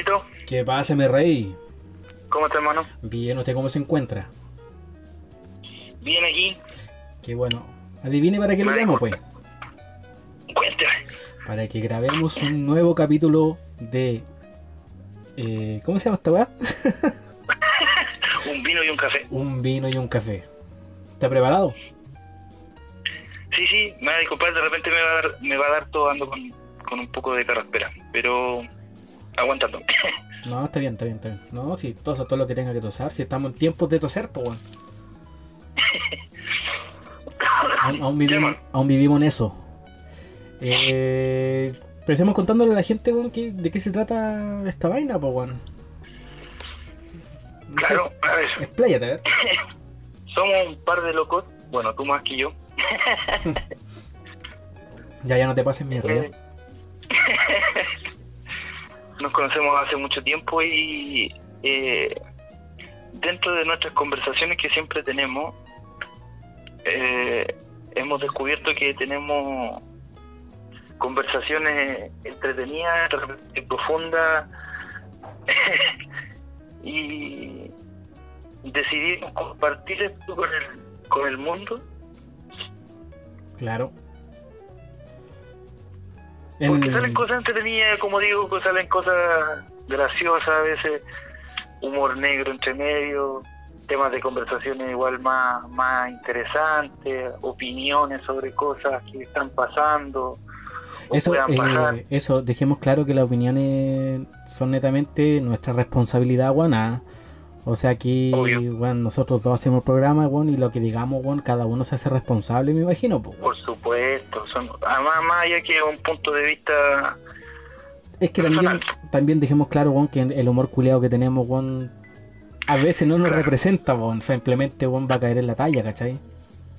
Hermanito. ¿Qué pasa, mi rey? ¿Cómo está, hermano? Bien, ¿usted cómo se encuentra? Bien aquí. Qué bueno. Adivine para qué lo llamo, pues. Cuéntame. Para que grabemos un nuevo capítulo de. eh, ¿Cómo se llama esta weá? Un vino y un café. un vino y un café. ¿Está preparado? Sí, sí, me va a disculpar, de repente me va a dar, me va a dar todo ando con, con un poco de carraspera, pero aguantando. No, está bien, está bien, está bien. No, si tosa todo lo que tenga que tosar. Si estamos en tiempos de toser, pues bueno. Aún, aún vivimos, aún vivimos en eso. Eh, contándole a la gente, weón, que- de qué se trata esta vaina, pues bueno. No sé, Claro, a ver, expláyate, a ver. somos un par de locos, bueno, tú más que yo. Ya, ya no te pases mierda. Nos conocemos hace mucho tiempo y eh, dentro de nuestras conversaciones que siempre tenemos, eh, hemos descubierto que tenemos conversaciones entretenidas, profundas y decidimos compartir esto con el, con el mundo Claro. Porque En- salen cosas entretenidas, como digo, pues salen cosas graciosas a veces, humor negro entre medio, temas de conversaciones igual más, más interesantes, opiniones sobre cosas que están pasando. o Eso, puedan pasar. eh, eso, dejemos claro que las opiniones son netamente nuestra responsabilidad, weón. O sea, aquí, Obvio. weón, nosotros dos hacemos el programa, weón, y lo que digamos, weón, cada uno se hace responsable, me imagino, pues. Por supuesto, son, además más allá que un punto de vista Es que también, personal. también dejemos claro, weón, que el humor culeado que tenemos, weón, a veces no nos Claro. representa, weón. Simplemente, weón, va a caer en la talla, ¿cachai?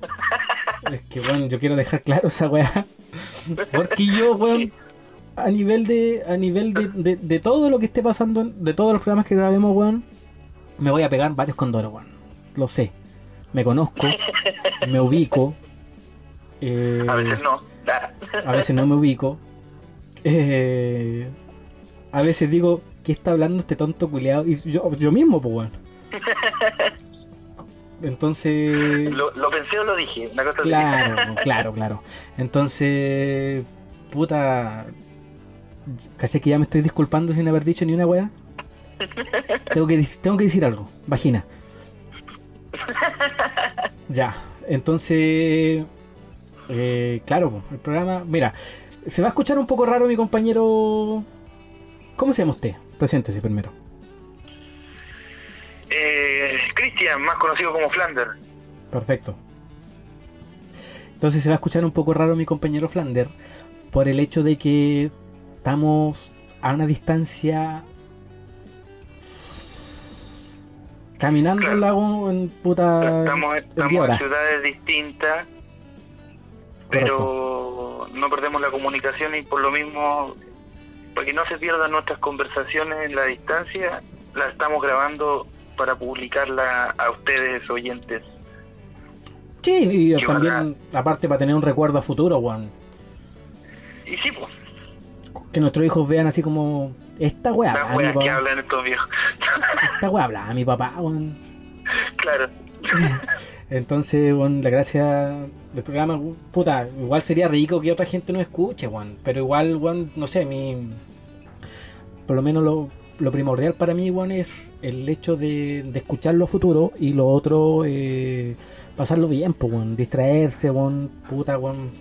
es que, weón, yo quiero dejar claro esa weá. Porque yo, weón, a nivel de, a nivel de, de, de todo lo que esté pasando, de todos los programas que grabemos, weón, me voy a pegar varios condoros, weón. Lo sé. Me conozco, me ubico. eh, a veces no. A veces no me ubico. Eh, a veces digo, ¿qué está hablando este tonto culiado? Y yo, yo mismo, pues, weón. Entonces. Lo, lo pensé o lo dije, una cosa así. Claro, claro, claro. Entonces, puta. Caché que ya me estoy disculpando sin haber dicho ni una weá. Tengo que, tengo que decir algo. Vagina. Ya, entonces. eh, claro, el programa. Mira, se va a escuchar un poco raro mi compañero. ¿Cómo se llama usted? Preséntese primero. Eh, Cristian, más conocido como Flander. Perfecto. Entonces se va a escuchar un poco raro mi compañero Flander por el hecho de que estamos a una distancia caminando Claro. el lago en puta Estamos, en estamos 10 en ciudades distintas, pero no perdemos la comunicación y por lo mismo, para que no se pierdan nuestras conversaciones en la distancia, la estamos grabando para publicarla a ustedes oyentes. Sí, y Qué también aparte para tener un recuerdo a futuro, weón. Y sí, pues, Que nuestros hijos vean así como esta weá, mi weas que papá, hablan estos viejos. esta weá habla a mi papá, weón. claro, Entonces, bueno, la gracia del programa, puta, igual sería rico que otra gente nos escuche, weón. Pero igual, weón, no sé, mi. Por lo menos lo, lo primordial para mí, weón, es el hecho de, de escucharlo a futuro y lo otro, eh, pasarlo bien, pues, weón. Distraerse, weón, puta, weón.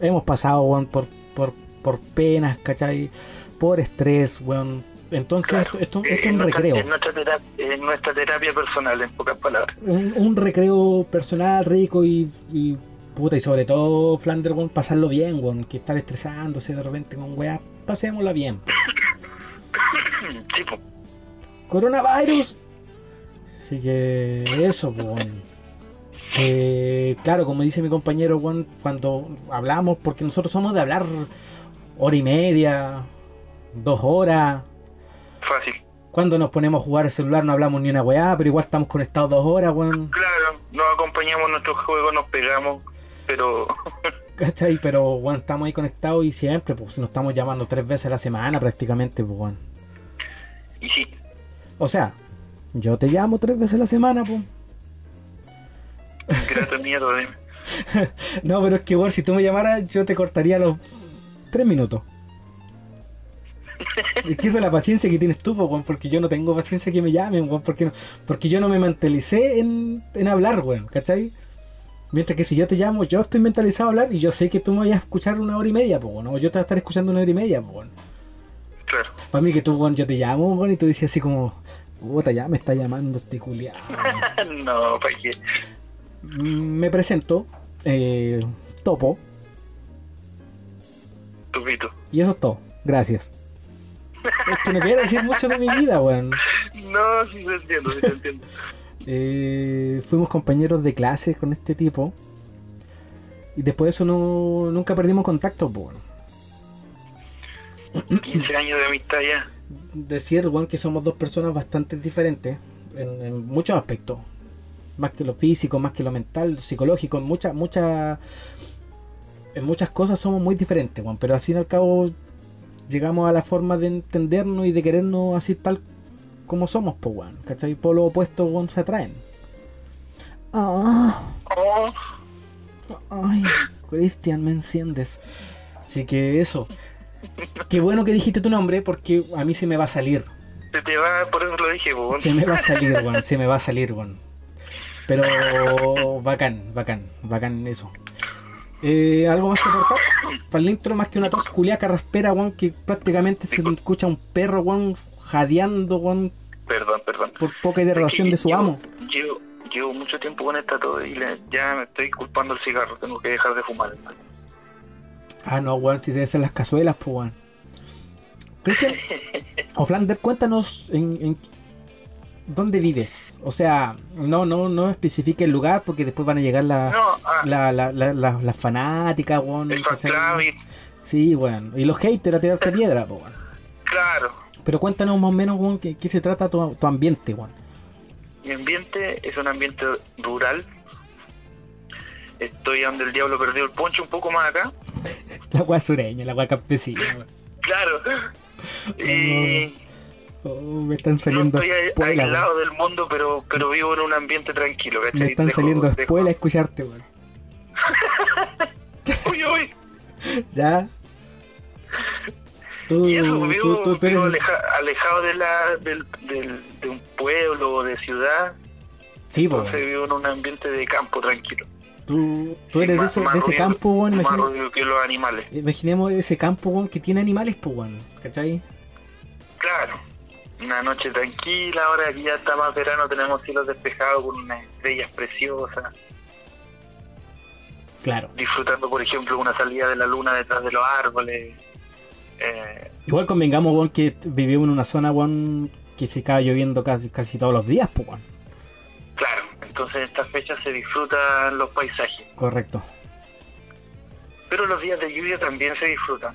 Hemos pasado, weón, por, por, por penas, ¿cachai? Por estrés, weón. Entonces, claro. esto, esto, Eh, esto es un nuestra- recreo. Es nuestra, terapia, es nuestra terapia personal, en pocas palabras. un, un recreo personal rico y, y puta y sobre todo Flanders weón, pasarlo bien weón, que estar estresándose de repente con weá pasémosla bien pues. coronavirus así que eso weón. Eh, claro como dice mi compañero weón, cuando hablamos porque nosotros somos de hablar hora y media dos horas Fácil. cuando nos ponemos a jugar el celular no hablamos ni una weá pero igual estamos conectados dos horas weón Claro, nos acompañamos en nuestro juego, nos pegamos, pero ¿Cachai? Pero bueno, estamos ahí conectados y siempre, pues nos estamos llamando tres veces a la semana prácticamente, pues bueno. Y sí, O sea, yo te llamo tres veces a la semana, pues. grato miedo de... No, pero es que, bueno, si tú me llamaras, yo te cortaría los tres minutos. Es que esa es la paciencia que tienes tú, po, porque yo no tengo paciencia que me llamen, porque, no- porque yo no me mentalicé en, en hablar, weón, ¿cachai? Mientras que si yo te llamo, yo estoy mentalizado a hablar y yo sé que tú me vas a escuchar una hora y media, pues, bueno, o yo te voy a estar escuchando una hora y media, pues, bueno. Claro. Para mí que tú, yo te llamo, weón, y tú dices así como, puta, ya me está llamando este culiado. no, ¿para qué? me presento, eh, Topo, Tupito. y eso es todo. Gracias. Es que no quiero decir mucho de mi vida, weón. No, sí te entiendo, sí te entiendo. Eh, fuimos compañeros de clase con este tipo. Y después de eso no, nunca perdimos contacto, bueno. 15 años de amistad ya. Decir, weón, que somos dos personas bastante diferentes en, en muchos aspectos. Más que lo físico, más que lo mental, psicológico, en muchas, muchas. En muchas cosas somos muy diferentes, weón. Pero al fin y al cabo llegamos a la forma de entendernos y de querernos así tal como somos, pues, weón. ¿Cachai? Por lo opuesto, weón, se atraen. Ah. Oh, Ay, Cristian, me enciendes. Así que eso. Qué bueno que dijiste tu nombre porque a mí se me va a salir. se te va, por eso lo dije, pues. Se me va a salir, weón. Se me va a salir, weón. Pero bacán, bacán, bacán eso. Eh, ¿Algo más que aportar? Para el intro, más que una tos culia carraspera, weón, que prácticamente se escucha un perro, weón, jadeando, weón, Perdón, perdón. por poca hidratación de su Llevo- amo. Llevo, llevo mucho tiempo con esta todo y le- ya me estoy culpando el cigarro. Tengo que dejar de fumar. Ah, no, weón, si debe ser las cazuelas, pues, weón. Cristian, o Flander, cuéntanos en, en dónde vives. O sea, no, no, no especifique el lugar porque después van a llegar la, No, ah, la, la, la- las fanáticas, weón. Sí, weón. Y los haters a tirarte piedra, pues, weón. claro. Pero cuéntanos más o menos, weón, qué, qué se trata tu, tu ambiente, weón. Mi ambiente es un ambiente rural. Estoy donde el diablo perdió el poncho un poco más acá. La weá sureña, la weá campesina. Claro. Y Oh, me están no saliendo estoy a- espuelas, aislado del mundo, pero pero vivo en un ambiente tranquilo. ¿cachai? Me están Dejo- saliendo espuelas a escucharte, weón. Uy, uy. ¿Ya? Tú, Y eso, tú, vivo, tú, tú vivo eres... aleja- alejado de, la, del, del- de un pueblo o de ciudad. Sí, Entonces vivo en un ambiente de campo tranquilo. tú, tú eres de, Más- ese, más de ese ruido- campo, weón. Más imagina- ruido que los animales. Imaginemos ese campo, weón, que tiene animales, pues, weón. ¿Cachai? Claro. Una noche tranquila, ahora que ya está más verano, tenemos cielos despejados con unas estrellas preciosas. Claro. Disfrutando, por ejemplo, una salida de la luna detrás de los árboles. Eh, Igual convengamos, que vivimos en una zona, que se acaba lloviendo casi, casi todos los días, pues, claro, entonces en estas fechas se disfrutan los paisajes. Correcto. Pero los días de lluvia también se disfrutan.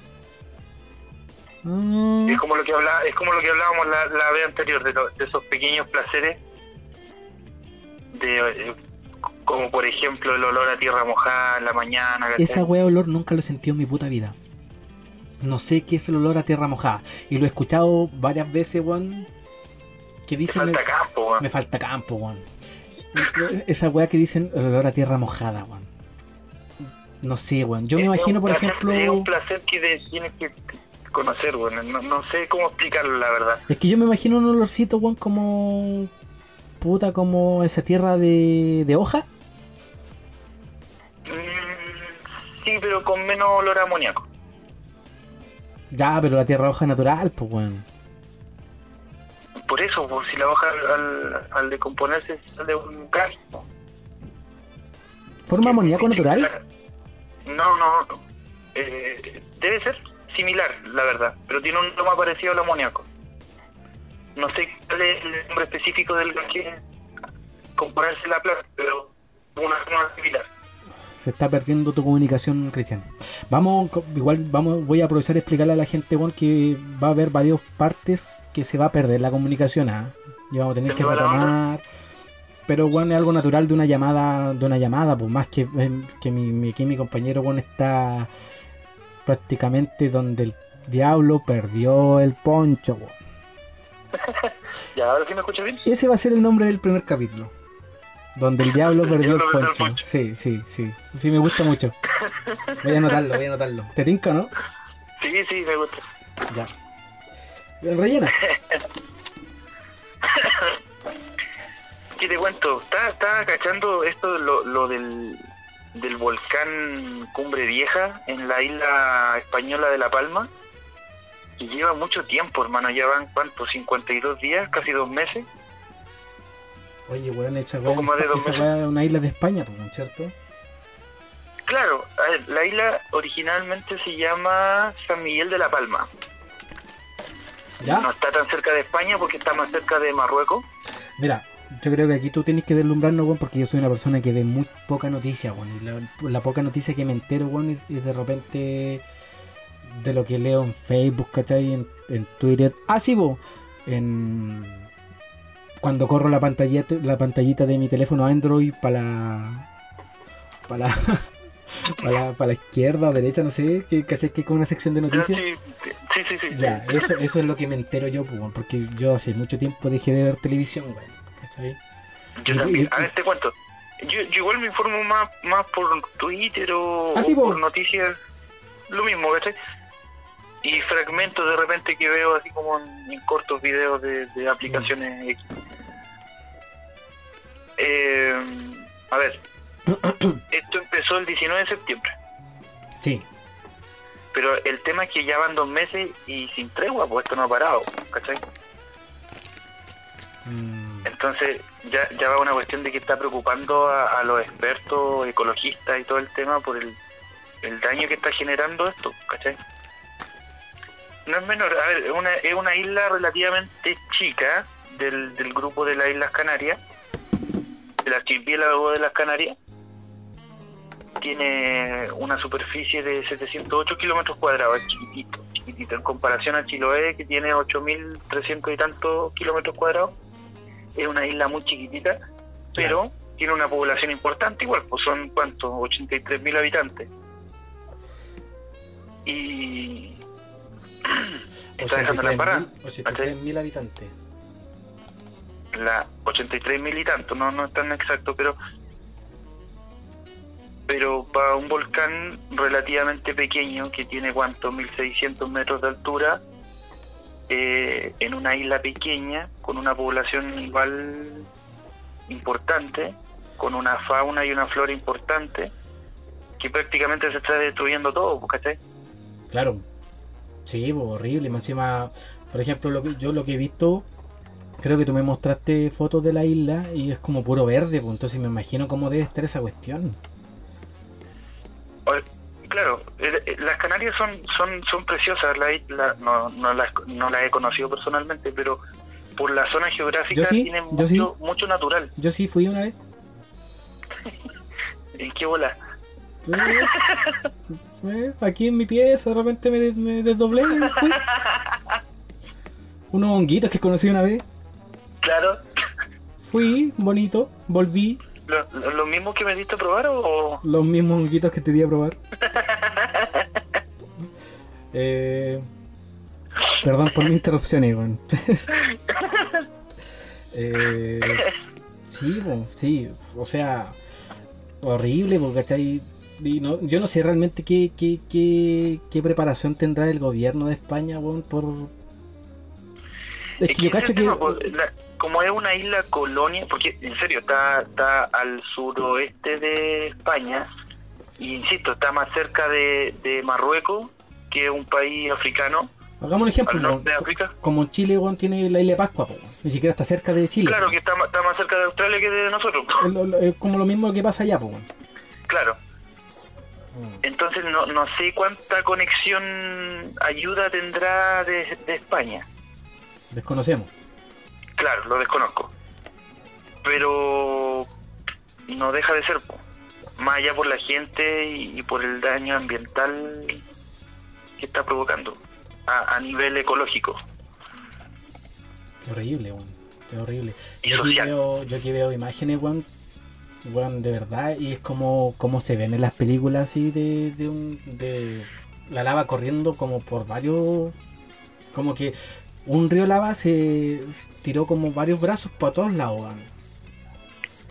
Mm, Es como lo que habla, es como lo que hablábamos la, la vez anterior de, lo- de esos pequeños placeres de eh, como por ejemplo el olor a tierra mojada en la mañana ¿cachai? esa weá olor nunca lo he sentido en mi puta vida. No sé qué es el olor a tierra mojada. Y lo he escuchado varias veces, weón. Que dicen. falta campo weón. Me falta campo, weón. Esa weá que dicen el olor a tierra mojada, weón. No sé, weón. Yo me imagino, por placer- ejemplo. es un placer que de- tienes que conocer bueno no, no sé cómo explicarlo la verdad Es que yo me imagino un olorcito, weón, como. Puta, como esa tierra de, de hoja. Mm, sí pero con menos olor a amoníaco Ya, pero la tierra hoja natural, pues, weón. por eso pues, si la hoja al, al decomponerse sale un gas ¿Forma amoníaco natural? No, no. eh, debe ser similar, la verdad. Pero tiene un aroma parecido al amoníaco. No sé cuál es el nombre específico del gas que componerse la planta, pero una forma similar. Se está perdiendo tu comunicación, Cristian. Vamos, igual vamos, voy a aprovechar a explicarle a la gente, weón, que va a haber varias partes que se va a perder la comunicación, ¿ah? Y vamos a tener ¿Se que retomar. pero bueno, es algo natural de una llamada, de una llamada, pues más que, em, que mi, mi, aquí mi compañero bueno está prácticamente donde el diablo perdió el poncho, ya, ahora sí me escuchas bien. Ese va a ser el nombre del primer capítulo. Donde el diablo perdió el poncho. poncho. Sí, sí, sí. Sí, me gusta mucho. Voy a anotarlo, voy a anotarlo. ¿Te tinca, no? Sí, sí, me gusta. Ya. Rellena. ¿Qué te cuento? Estaba, estaba cachando esto, lo, lo del, del volcán Cumbre Vieja en la isla española de La Palma. Y lleva mucho tiempo, hermano. Ya van, ¿cuánto? 52 días, casi dos meses. Oye, weón, esa es una isla de España, ¿no es ¿cierto? Claro, ver, la isla originalmente se llama San Miguel de La Palma. No ¿Ya? está tan cerca de España porque está más cerca de Marruecos. Mira, yo creo que aquí tú tienes que deslumbrarnos, weón, porque yo soy una persona que ve muy poca noticia, weón. Y la, la poca noticia que me entero, weón, es, es de repente de lo que leo en Facebook, ¿cachai? En, en Twitter. Ah, sí, bo, en... Cuando corro la pantallita, la pantallita de mi teléfono Android para la... Para la... Para la, para la izquierda o derecha, no sé, que, ¿cachai? Que con una sección de noticias. Sí, sí, sí. sí. Ya, eso, eso es lo que me entero yo, porque yo hace mucho tiempo dejé de ver televisión, weón. Yo Y- también. y- A ver, te cuento. Yo, yo igual me informo más, más por Twitter o, Ah, sí, o po. por noticias. Lo mismo, ¿cachai? Y fragmentos de repente que veo así como en, en cortos videos de, de aplicaciones X. Eh, a ver, esto empezó el 19 de septiembre. Sí. Pero el tema es que ya van dos meses y sin tregua, pues esto no ha parado, ¿cachai? Mm, Entonces ya, va una cuestión de que está preocupando a, los expertos ecologistas y todo el tema por el, el daño que está generando esto, ¿cachai? No es menor, a ver, es una, es una isla relativamente chica del, del grupo de las Islas Canarias, del archipiélago de las Canarias. Tiene una superficie de 708 kilómetros cuadrados, es chiquitito, chiquitito, en comparación a Chiloé, que tiene 8.300 y tantos kilómetros cuadrados es una isla muy chiquitita, pero tiene una población importante igual, pues son cuántos, 83 mil habitantes. Y está dejando la embarrada. 83.000 habitantes. La 83 mil y tanto, no, no es tan exacto, pero pero para un volcán relativamente pequeño que tiene cuánto, 1600 metros de altura, eh, en una isla pequeña, con una población igual importante, con una fauna y una flora importante, que prácticamente se está destruyendo todo, ¿cachai? Claro. Sí, horrible. Más encima, por ejemplo, lo que, yo lo que he visto, creo que tú me mostraste fotos de la isla y es como puro verde, pues entonces me imagino cómo debe estar esa cuestión. Claro, eh, eh, las Canarias son son son preciosas, la isla no no las no las he conocido personalmente, pero por la zona geográfica sí, tienen mucho sí. mucho natural. Yo sí fui una vez. ¿En qué bola? Eh, aquí en mi pieza de repente me, des- me desdoblé y fui. Unos honguitos que conocí una vez. Claro, Fui, bonito, volví. Lo, lo- lo mismo que me diste a probar o Los mismos honguitos que te di a probar. Eh, perdón por mi interrupción, Iván. eh, sí, sí, o sea, horrible, porque ¿cachai? Y no- yo no sé realmente qué, qué, qué, qué preparación tendrá el gobierno de España, weón, por... Es que yo cacho que... la- como es una isla colonia, porque en serio está está al suroeste de España y insisto está más cerca de, de Marruecos que es un país africano Hagamos un ejemplo, norte de. África. como Chile, tiene la isla de Pascua, po, ni siquiera está cerca de Chile. Claro po. que está, está más cerca de Australia que de nosotros. Es, lo- lo- es como lo mismo que pasa allá, po. Claro. Mm. Entonces no, no sé cuánta conexión ayuda tendrá de, de España. Desconocemos. Claro, lo desconozco. Pero no deja de ser, más allá por la gente y, por el daño ambiental que está provocando a, a nivel ecológico. Qué horrible, weón. es horrible. Y Yo aquí, veo, yo aquí veo imágenes, weón, weón, de verdad, y es como, como se ven en las películas así de, de, un, de la lava corriendo como por varios, como que un río lava se tiró como varios brazos para todos lados.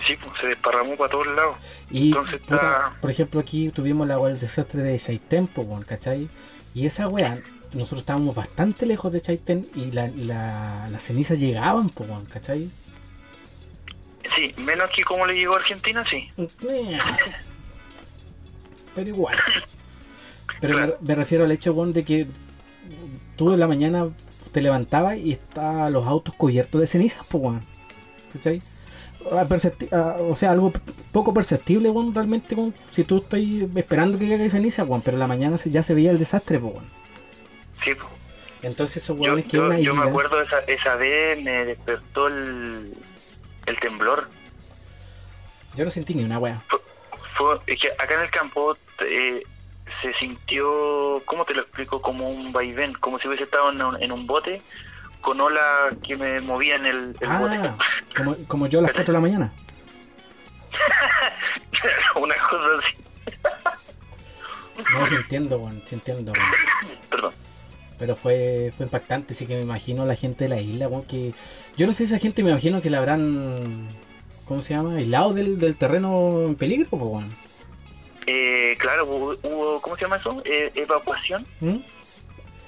Sí, pues, se desparramó para todos lados. Y, Entonces puta, está- por ejemplo, aquí tuvimos la, el desastre de Chaitén, weón, ¿cachai? Y esa weá, nosotros estábamos bastante lejos de Chaitén y la, la, las cenizas llegaban, po, weón, ¿cachai? Sí, menos que como le llegó a Argentina, sí. Pero igual. Pero Claro. me, me refiero al hecho, weón, de que tú en la mañana te levantabas y estaban los autos cubiertos de cenizas, pues, weón. ¿Cachai? Ah, ah, o sea, algo poco perceptible, weón, realmente, weón. Si tú estás esperando que llegue ceniza, weón, pero en la mañana ya se veía el desastre, pues, weón. Sí, pues. Entonces esos weones que yo, una yo me acuerdo esa, esa vez me despertó el, el temblor. Yo no sentí ni una weá. Fue, es que acá en el campo eh, se sintió, ¿cómo te lo explico? Como un vaivén, como si hubiese estado en un, en un bote con olas que me movían el, el bote. Ah, como, como yo a las 4 de la mañana. Una cosa así. No, sí entiendo, sí entiendo. Perdón. Pero fue, fue impactante, así que me imagino la gente de la isla, weón, que... Yo no sé esa gente, me imagino que la habrán... ¿Cómo se llama? Aislado del, del terreno en peligro, pues. Eh, claro, hubo, hubo- ¿cómo se llama eso? Eh, evacuación ¿Mm?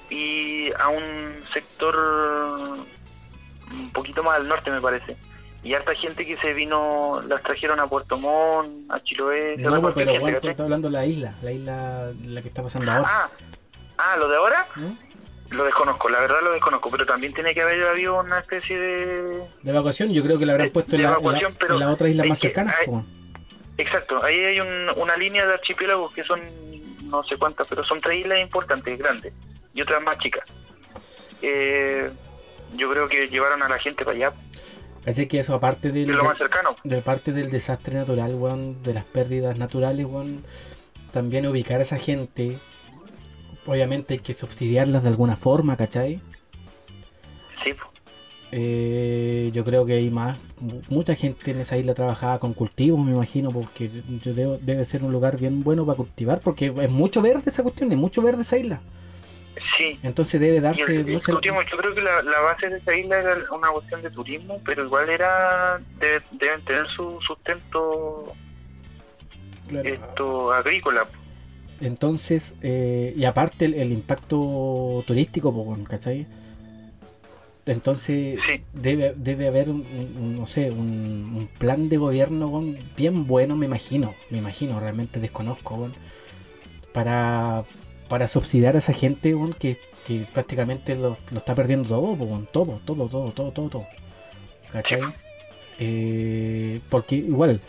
y a un sector un poquito más al norte, me parece. Y harta gente que se vino, las trajeron a Puerto Montt, a Chiloé. No, pero gente, ¿cachai? estás hablando de la isla, la isla la que está pasando ahora. Ah, ah, lo de ahora ¿Mm? lo desconozco, la verdad lo desconozco, pero también tiene que haber habido una especie de... De evacuación, yo creo que la habrán De- puesto en la, en la, evacuación, pero en la otra isla más cercana, hay-. Exacto, ahí hay un- una línea de archipiélagos que son no sé cuántas, pero son tres islas importantes, grandes, y otras más chicas. Eh, yo creo que llevaron a la gente para allá, ¿Cachai? Que eso aparte del, lo más cercano. de parte del desastre natural, de las pérdidas naturales, también ubicar a esa gente, obviamente hay que subsidiarlas de alguna forma, ¿cachai? Eh, yo creo que hay más, mu- mucha gente en esa isla trabajaba con cultivos, me imagino, porque yo debo- debe ser un lugar bien bueno para cultivar, porque es mucho verde esa cuestión, es mucho verde esa isla. sí. Entonces debe darse el- mucha... turismo, yo creo que la, la base de esa isla era una cuestión de turismo, pero igual era de- deben tener su sustento Claro. esto agrícola. Entonces, eh, y aparte el, el impacto turístico, ¿cachai? Entonces, Sí. debe, debe haber, un, un- no sé, un, un plan de gobierno bien bueno, me imagino, me imagino, realmente desconozco, para, para subsidiar a esa gente que, que prácticamente lo, lo está perdiendo todo, todo, todo, todo, todo, todo, todo. ¿Cachai? Eh, porque igual,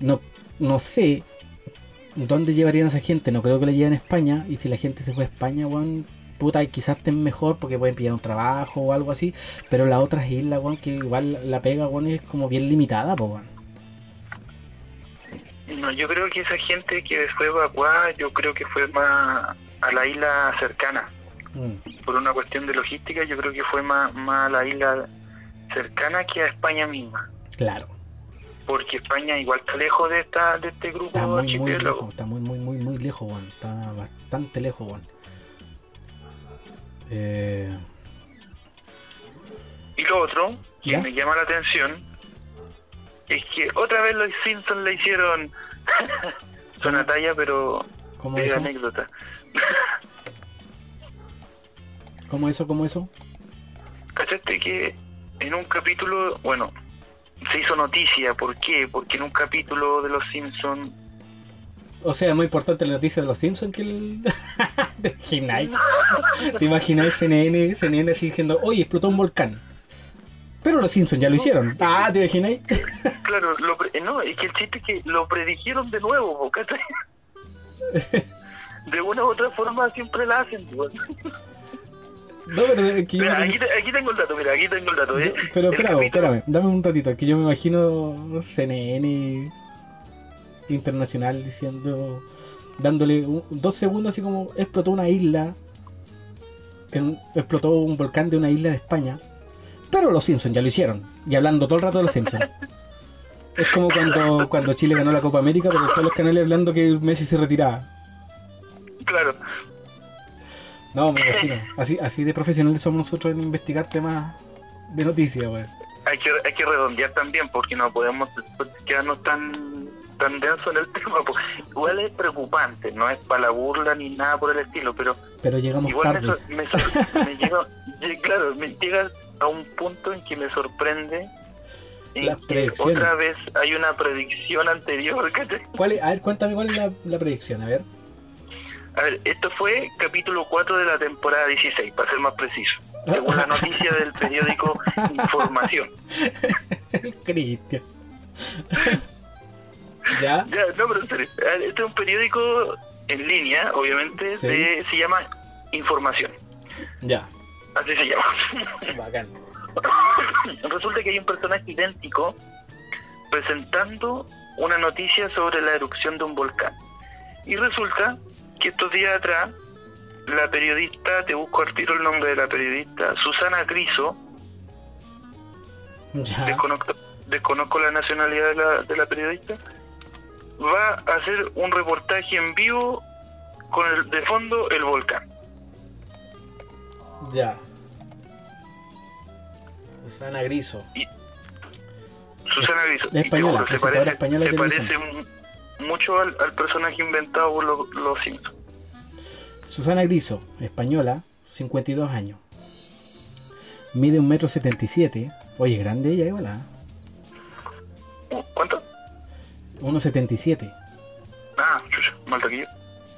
no, no sé dónde llevarían a esa gente, no creo que la lleven a España, y si la gente se fue a España, puta, y quizás estén mejor porque pueden pillar un trabajo o algo así, pero las otras islas, weón, que igual la pega, weón, es como bien limitada, pues, weón. No, yo creo que esa gente que fue evacuada, yo creo que fue más a la isla cercana. Mm, Por una cuestión de logística, yo creo que fue más, más a la isla cercana que a España misma. claro, Porque España igual está lejos de esta de este grupo está muy, muy lejos, está muy, muy, muy, muy lejos, está bastante lejos. Eh, Y lo otro que ¿Ya? me llama la atención es que otra vez los Simpsons le hicieron una talla, pero ¿Cómo es anécdota. ¿Cómo eso? ¿Cómo eso? ¿Cachaste que en un capítulo, bueno, se hizo noticia? ¿Por qué? Porque en un capítulo de los Simpsons O sea, es muy importante la noticia de los Simpsons que el... ¿Te imagináis? ¿Te imagináis CNN, CNN así diciendo, oye, explotó un volcán? Pero los Simpsons ya lo hicieron. Ah, ¿te imagináis? Claro, lo pre- no, es que el chiste es que lo predijeron de nuevo, ¿cachai? De una u otra forma siempre la hacen. po. No, pero yo Mira, aquí, aquí tengo el dato, mira, aquí tengo el dato. yo- ¿eh? pero espérame, espérame, dame un ratito, que yo me imagino CNN internacional diciendo, dándole un- dos segundos así como explotó una isla, en- explotó un volcán de una isla de España, Pero los Simpsons ya lo hicieron. Y hablando todo el rato de los Simpsons. Es como cuando, cuando Chile ganó la Copa América, pero todos los canales hablando que Messi se retiraba. Claro. No, me imagino. Así, así de profesionales somos nosotros en investigar temas de noticias. Hay que, hay que redondear también porque no podemos quedarnos tan tan denso en el tema. porque igual es preocupante, no es para la burla ni nada por el estilo, pero Pero llegamos igual me, tarde. me sor- me llega, lle- claro, me llega a un punto en que me sorprende en Las predicciones. otra vez hay una predicción anterior. ¿cachai? ¿Cuál es? A ver, cuéntame cuál es la, la predicción, a ver. A ver, esto fue capítulo 4 de la temporada 16, para ser más preciso, según la noticia del periódico Información. Cristian. ¿Ya? Ya, no, pero en serio, este es un periódico en línea, obviamente, Sí. de- se llama Información, Ya. así se llama. Bacán. Resulta que hay un personaje idéntico presentando una noticia sobre la erupción de un volcán. Y resulta que estos días atrás, la periodista, te busco al tiro el nombre de la periodista, Susana Criso, Ya. desconozco, desconozco la nacionalidad de la, de la periodista, va a hacer un reportaje en vivo con el, de fondo el volcán. Ya. Susana Griso. Susana Griso. La española, parece, española se parece mu- mucho al, al personaje inventado por los, los Simpsons. Susana Griso, española, 52 años. Mide un metro 77. Oye, grande ella igual, ¿ah? ¿Cuánto? 1,77. Ah, chucha, más alto que yo.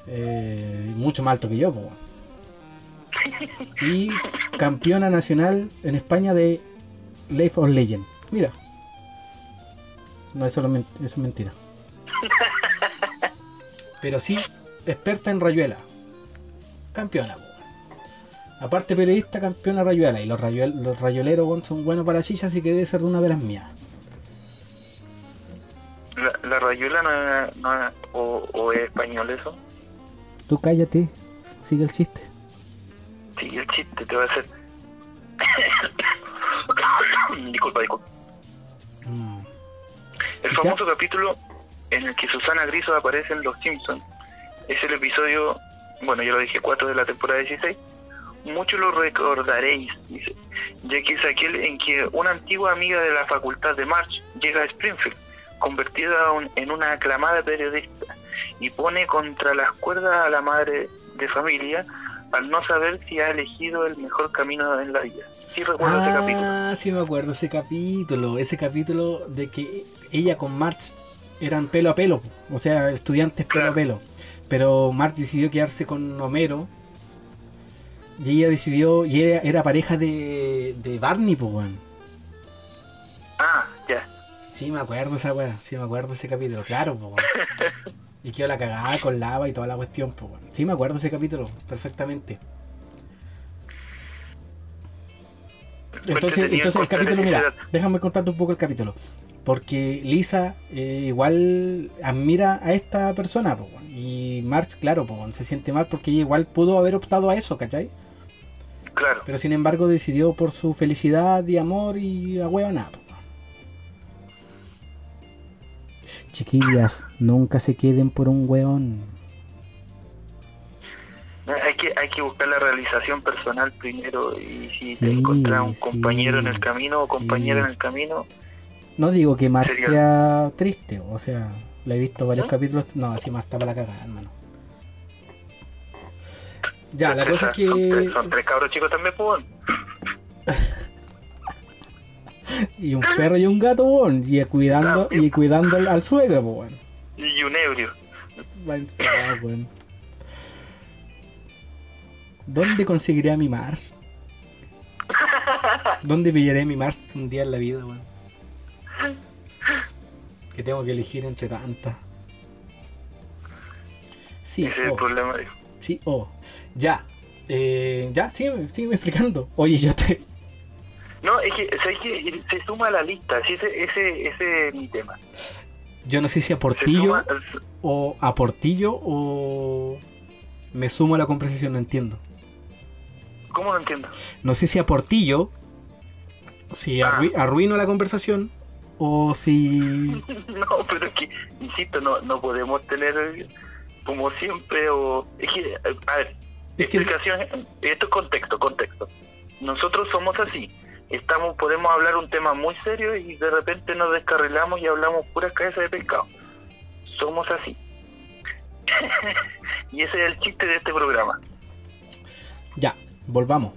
Eh, mucho más alto que yo. Y campeona nacional en España de Life of Legend. Mira. No, eso, lo eso es mentira. Pero sí, experta en rayuela. Campeona. Aparte periodista, campeona rayuela. Y los, rayuel- los rayoleros son buenos para la chicha, así que debe ser una de las mías. La, la rayuela no no o, o es español eso. Tú cállate, sigue el chiste. Sí, el chiste te va a hacer. disculpa, disculpa. Mm. El ¿Ya? famoso capítulo en el que Susana Griso aparece en Los Simpsons es el episodio, bueno, ya lo dije, 4 de la temporada 16. Muchos lo recordaréis, dice, ya que es aquel en que una antigua amiga de la facultad de March llega a Springfield, convertida en una aclamada periodista, y pone contra las cuerdas a la madre de familia al no saber si ha elegido el mejor camino en la vida. Sí recuerdo ese capítulo. Ah, sí me acuerdo ese capítulo, ese capítulo de que ella con March eran pelo a pelo, o sea, estudiantes pelo a pelo. Pero March decidió quedarse con Homero y ella decidió, y era, era pareja de, de Barney, pues. Ah. Sí, me acuerdo esa weá, sí me acuerdo ese capítulo, claro, weón. Y quedó la cagada con lava y toda la cuestión, weón. Sí, me acuerdo ese capítulo, perfectamente. Entonces, entonces el capítulo, mira, déjame contarte un poco el capítulo. Porque Lisa eh, igual admira a esta persona, po, y March, claro, po, se siente mal porque ella igual pudo haber optado a eso, ¿cachai? Claro. Pero sin embargo decidió por su felicidad y amor y a huevo nada. po, Chiquillas, nunca se queden por un weón. Hay que, hay que buscar la realización personal primero y si te encuentras un sí, compañero en el camino o compañera sí. en el camino, No digo que Mar Sería- sea triste, o sea, la he visto varios capítulos. No, así Mar está para la cagada, hermano. Ya, la cosa es son, tres, que. son tres cabros chicos también, pues. bueno. Y un perro y un gato, weón. Y cuidando, También. y cuidando al, al suegro, weón. Y un ebrio. Weón. ¿Dónde conseguiré a mi Mars? ¿Dónde pillaré a mi Mars un día en la vida, weón? Que tengo que elegir entre tantas. Sí, Ese es el oh, problema. sí, oh. Ya. Eh, ya, sígueme, sígueme explicando. Oye, yo te. No, es que, ¿sabes qué? Se suma a la lista. Sí, ese, ese, ese es mi tema. Yo no sé si a Portillo suma, o a Portillo o me sumo a la conversación, no entiendo. ¿Cómo no entiendo? No sé si a Portillo si Ah. arrui- arruino la conversación o si... No, pero es que, insisto, no, no podemos tener como siempre o... Es que, a ver, Es que- explicación, esto es contexto, contexto. Nosotros somos así. Estamos, podemos hablar un tema muy serio y de repente nos descarrilamos y hablamos puras cabezas de pescado. Somos así. y ese es el chiste de este programa. Ya, volvamos.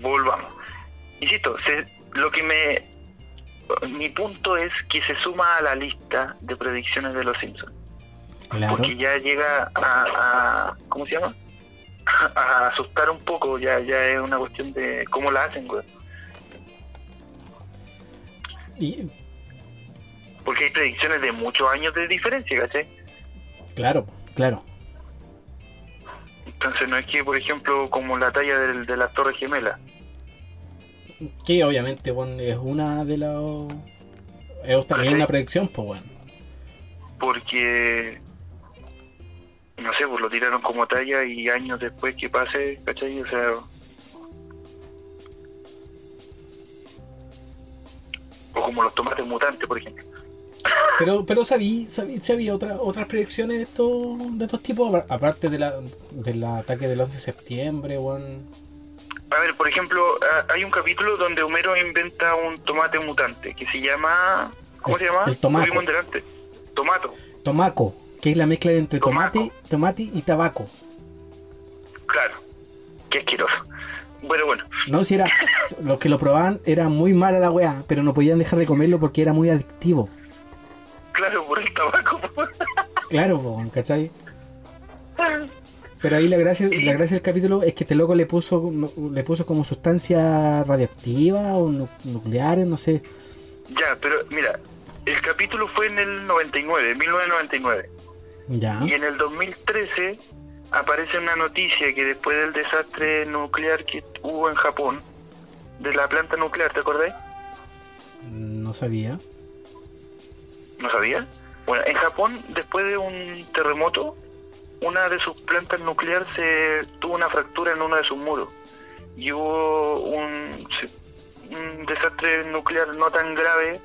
Volvamos. Insisto, se- lo que me... Mi punto es que se suma a la lista de predicciones de los Simpsons. Claro. porque ya llega a, a- ¿cómo se llama? a asustar un poco, ya ya es una cuestión de cómo la hacen, güey. Y, Porque hay predicciones de muchos años de diferencia, ¿cachai? claro, claro. Entonces no es que, por ejemplo, como la talla del, de las Torres Gemelas. Que obviamente bueno, es una de las... Es también ¿Cachai? una predicción, pues bueno. Porque, no sé, pues lo tiraron como talla y años después que pase, ¿cachai? O sea... O como los tomates mutantes, por ejemplo. Pero, pero sabí, sabí, sabí otra, otras predicciones de estos, de estos tipos, apar- aparte de la, del ataque del 11 de septiembre, weón. A ver, por ejemplo, hay un capítulo donde Homero inventa un tomate mutante que se llama. ¿Cómo El- se llama? el tomaco. Delante. Tomato, Tomaco, que es la mezcla entre Tomaco. tomate, tomate y tabaco. claro. Qué asqueroso. Bueno, bueno. No, si era, los que lo probaban era muy mala la weá, pero no podían dejar de comerlo porque era muy adictivo. Claro, por el tabaco. Claro, po, ¿cachai? Pero ahí la gracia, la gracia del capítulo es que este loco le puso, le puso como sustancia radioactiva o nu- nucleares, no sé. ya, pero mira, el capítulo fue en el 99, 1999. Ya. Y en el 2013 aparece una noticia que después del desastre nuclear que hubo en Japón, de la planta nuclear, ¿te acordáis? No sabía. ¿No sabía? Bueno, en Japón, después de un terremoto, una de sus plantas nucleares se tuvo una fractura en uno de sus muros. Y hubo un, desastre nuclear no tan grave,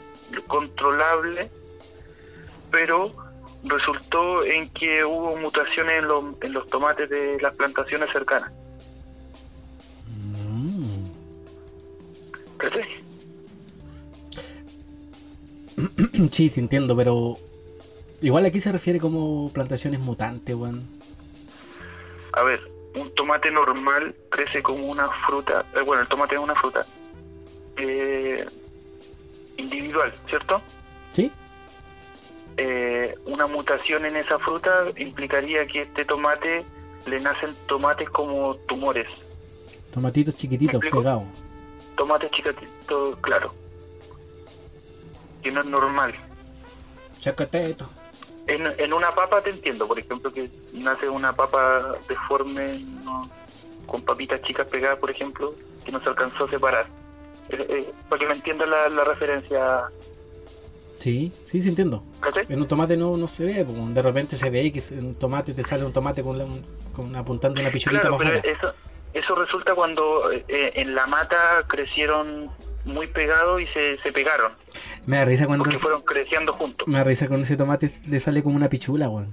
controlable, pero resultó en que hubo mutaciones en los, en los tomates de las plantaciones cercanas. Mm. Sí, sí entiendo, pero igual aquí se refiere como plantaciones mutantes, weón. A ver, un tomate normal crece como una fruta, eh, bueno, el tomate es una fruta eh, individual, ¿cierto? ¿Sí? Eh, una mutación en esa fruta implicaría que este tomate le nacen tomates como tumores, Tomatitos chiquititos pegados. tomates chiquititos, claro, que no es normal. Chacateto. En, en una papa te entiendo, por ejemplo, que nace una papa deforme ¿no? con papitas chicas pegadas, por ejemplo, que no se alcanzó a separar. Eh, eh, para que me entiendan la, la referencia, Sí, sí, sí entiendo. ¿cachai? En un tomate no, no se ve, de repente se ve que en un tomate te sale un tomate con, la- con apuntando una pichulita Claro, pero eso, eso resulta cuando eh, eh, en la mata crecieron muy pegados y se, se pegaron, Me da risa cuando porque fueron creciendo juntos. me da risa con ese tomate le sale como una pichula, weón.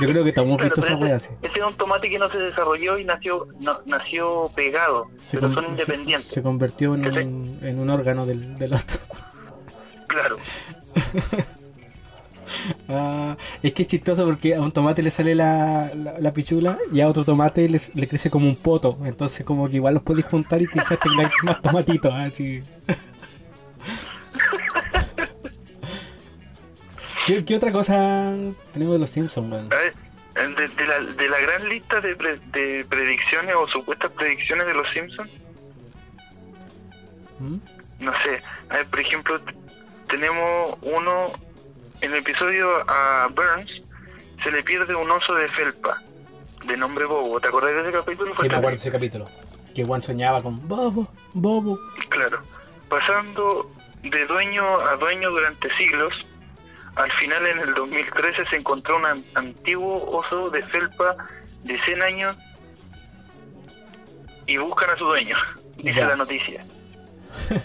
Yo creo que estamos Claro, esa wea ese, así. ese es un tomate que no se desarrolló y nació no, nació pegado, Se, pero son independientes. se convirtió en un, en un órgano del, del otro. Claro. Ah, es que es chistoso porque a un tomate le sale la, la, la pichula y a otro tomate le, le crece como un poto. Entonces como que igual los podéis juntar y quizás tengáis más tomatitos. Así. ¿Qué, qué otra cosa tenemos de los Simpsons, ver, de, de la, de la gran lista de, pre- de predicciones o supuestas predicciones de los Simpsons, ¿Mm? no sé. A ver, por ejemplo, tenemos uno, en el episodio a Burns se le pierde un oso de felpa, de nombre Bobo. ¿Te acordás de ese capítulo? Sí, me acuerdo de ese capítulo. Que Juan soñaba con Bobo, Bobo. Claro. Pasando de dueño a dueño durante siglos, al final en el 2013 se encontró un an- antiguo oso de felpa de 100 años y buscan a su dueño, dice Ya. la noticia.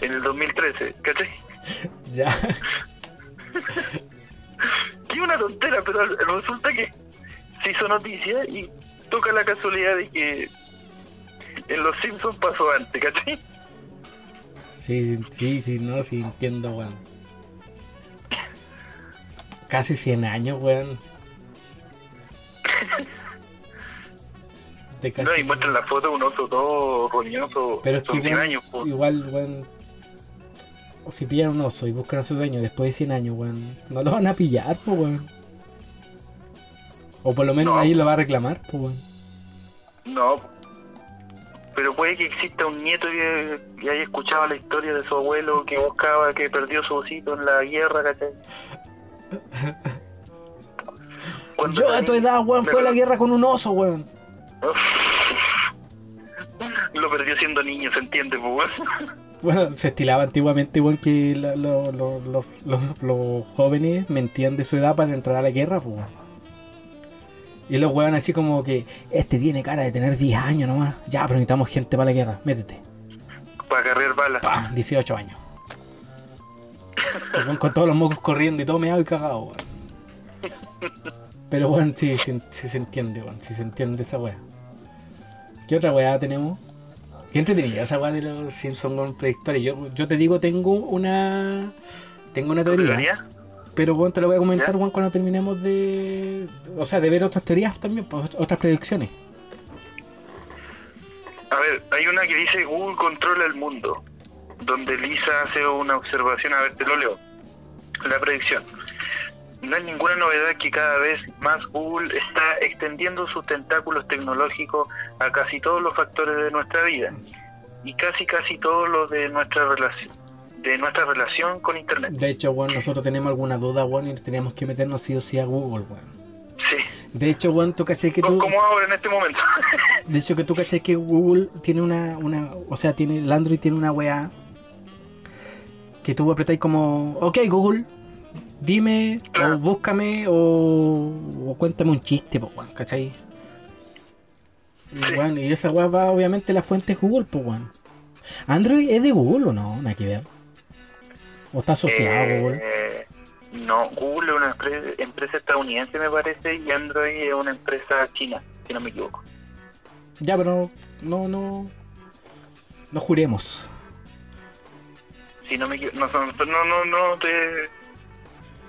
en el 2013, ¿cachai? Ya. Que una tontera, pero resulta que se hizo noticia y toca la casualidad de que en Los Simpsons pasó antes, ¿cachai? Sí, sí, sí, no, sí entiendo, weón. Casi 100 años, weón. No, y muestran la foto de un oso todo roñoso. Pero es que son 100 igual, años, igual, weón. Si pillan un oso y buscan a su dueño después de 100 años, weón. No lo van a pillar, pues, weón. O por lo menos No. ahí lo va a reclamar, pues, weón. No. Pero puede que exista un nieto que, que haya escuchado la historia de su abuelo que buscaba, que perdió su osito en la guerra, ¿cachai? Cuando Yo a tu edad, weón, fue a la guerra con un oso, weón. Lo perdió siendo niño, ¿se entiende? Pues, weón? Bueno, se estilaba antiguamente, weón, que la- lo- lo- lo- los- jóvenes mentían de su edad para entrar a la guerra, pues. Y los weón así como que, este tiene cara de tener 10 años nomás. Ya, pero necesitamos gente para la guerra, métete. Para cargar balas. ¡Pah! 18 años. Con todos los mocos corriendo y todo meado y cagado, weón. Pero sí, sí, sí se entiende, weón, sí se entiende esa weá. ¿Qué otra weá tenemos? Qué entretenida esa weá de los Simpsons con predictores. Yo, yo te digo, tengo una. Tengo una teoría. ¿Teoría? Pero bueno, te lo voy a comentar. Juan, cuando terminemos de. O sea, de ver otras teorías también, pues, otras predicciones. A ver, hay una que dice Google controla el mundo, donde Lisa hace una observación, a ver, te lo leo. La predicción. No es ninguna novedad que cada vez más Google está extendiendo sus tentáculos tecnológicos a casi todos los factores de nuestra vida y casi casi todos los de nuestra relación de nuestra relación con internet. De hecho, bueno, nosotros tenemos alguna duda, bueno, y tenemos que meternos sí o sí a Google, weón. Sí, De hecho, bueno, tú caché que tú. como ahora en este momento. De hecho, que tú caché que Google tiene una, una. O sea, tiene. El Android tiene una weá. Que tú apretáis como. Ok, Google. Dime, Claro. o búscame, o, o cuéntame un chiste, pues, weón, ¿cachai? Sí. weón, y esa weá va, obviamente, la fuente es Google, pues, weón. ¿Android es de Google o no? Nada que ver. ¿O está asociado a Google? Eh, no, Google es una empresa, empresa estadounidense, me parece, y Android es una empresa china, si no me equivoco. Ya, pero no, no. No juremos. Si no me equivoco, no, no, no, no te-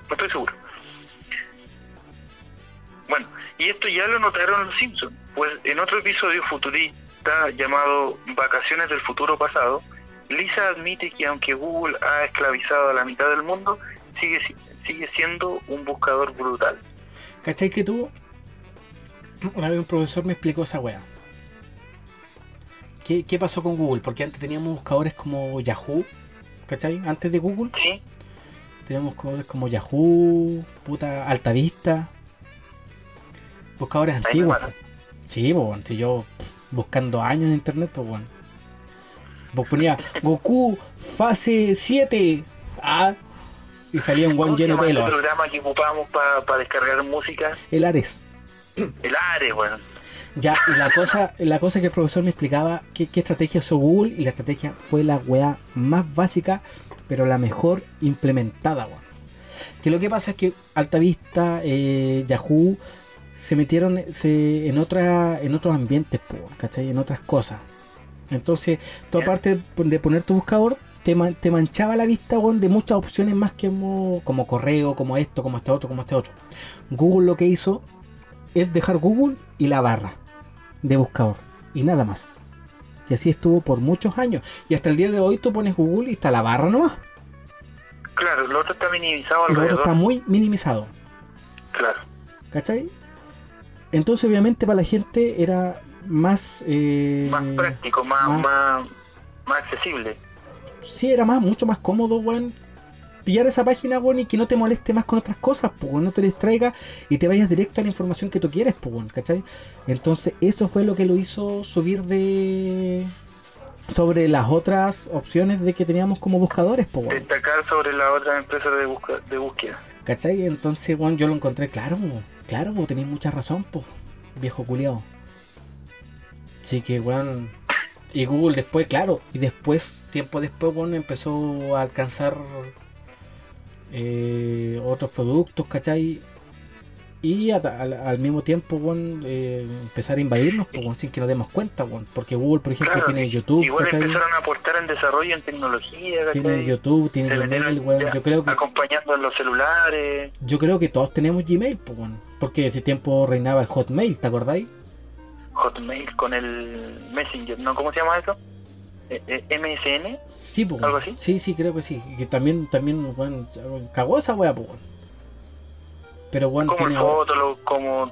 no estoy seguro. Bueno, y esto ya lo notaron los Simpsons, pues en otro episodio futurista llamado Vacaciones del Futuro Pasado, Lisa admite que aunque Google ha esclavizado a la mitad del mundo, sigue, si- sigue siendo un buscador brutal. ¿Cachai que tú? Una vez un profesor me explicó esa weá. ¿Qué, qué pasó con Google? Porque antes teníamos buscadores como Yahoo, ¿cachai? Antes de Google ¿Sí? Teníamos buscadores como Yahoo, puta Altavista. Buscadores Ahí antiguos. Sí, pues bueno, si yo buscando años en internet, pues bueno. Vos ponía Goku fase 7. Ah, y salía un ¿Cómo guan lleno de ese pelos. programa que ocupábamos para descargar música? El Ares. El Ares, bueno. Ya, y la cosa, la cosa que el profesor me explicaba qué, qué estrategia usó Google y la estrategia fue la weá más básica, pero la mejor implementada, weón. Que lo que pasa es que Altavista, eh, Yahoo, se metieron se, en otra, en otros ambientes, po, ¿cachai? En otras cosas. Entonces, tú aparte de poner tu buscador, te, man- te manchaba la vista, weón, de muchas opciones más que mo- como correo, como esto, como este otro, como este otro. Google lo que hizo es dejar Google y la barra de buscador y nada más. Y así estuvo por muchos años. Y hasta el día de hoy tú pones Google y está la barra nomás. Claro, lo otro está minimizado Y lo otro alrededor. está muy minimizado. Claro. ¿Cachai? Entonces obviamente para la gente era más... eh, Más práctico, más, más- más, más accesible. Sí, era más, mucho más cómodo, weón. Pillar esa página, weón, y que no te moleste más con otras cosas, pues, no te distraiga y te vayas directo a la información que tú quieres, pues. Entonces, eso fue lo que lo hizo subir de. sobre las otras opciones de que teníamos como buscadores, pues, Destacar sobre las otras empresas de, busca- de búsqueda. ¿cachai? Entonces, yo lo encontré claro, claro, weón, tenéis mucha razón, pues, viejo culiao. Así que, weón, Y Google después, claro, y después, tiempo después, bueno, empezó a alcanzar eh, otros productos, ¿cachai? Y a- al, al mismo tiempo, bueno, eh, empezar a invadirnos, pues, bueno, sin que nos demos cuenta, bueno, porque Google, por ejemplo, Claro, tiene YouTube, Igual ¿cachai? empezaron a aportar en desarrollo en tecnología, ¿cachai? Tiene YouTube, tiene Se Gmail, Yo creo que acompañando en los celulares. yo creo que todos tenemos Gmail, pues, bueno, porque ese tiempo reinaba el Hotmail, ¿te acordáis? Hotmail con el Messenger, ¿no? ¿Cómo se llama eso? Eh, ¿MSN? Sí. ¿Algo así? Sí, sí, creo que sí. Y que también, también, bueno, cagó esa wea. Pero bueno, Como el tiene Fotolog, como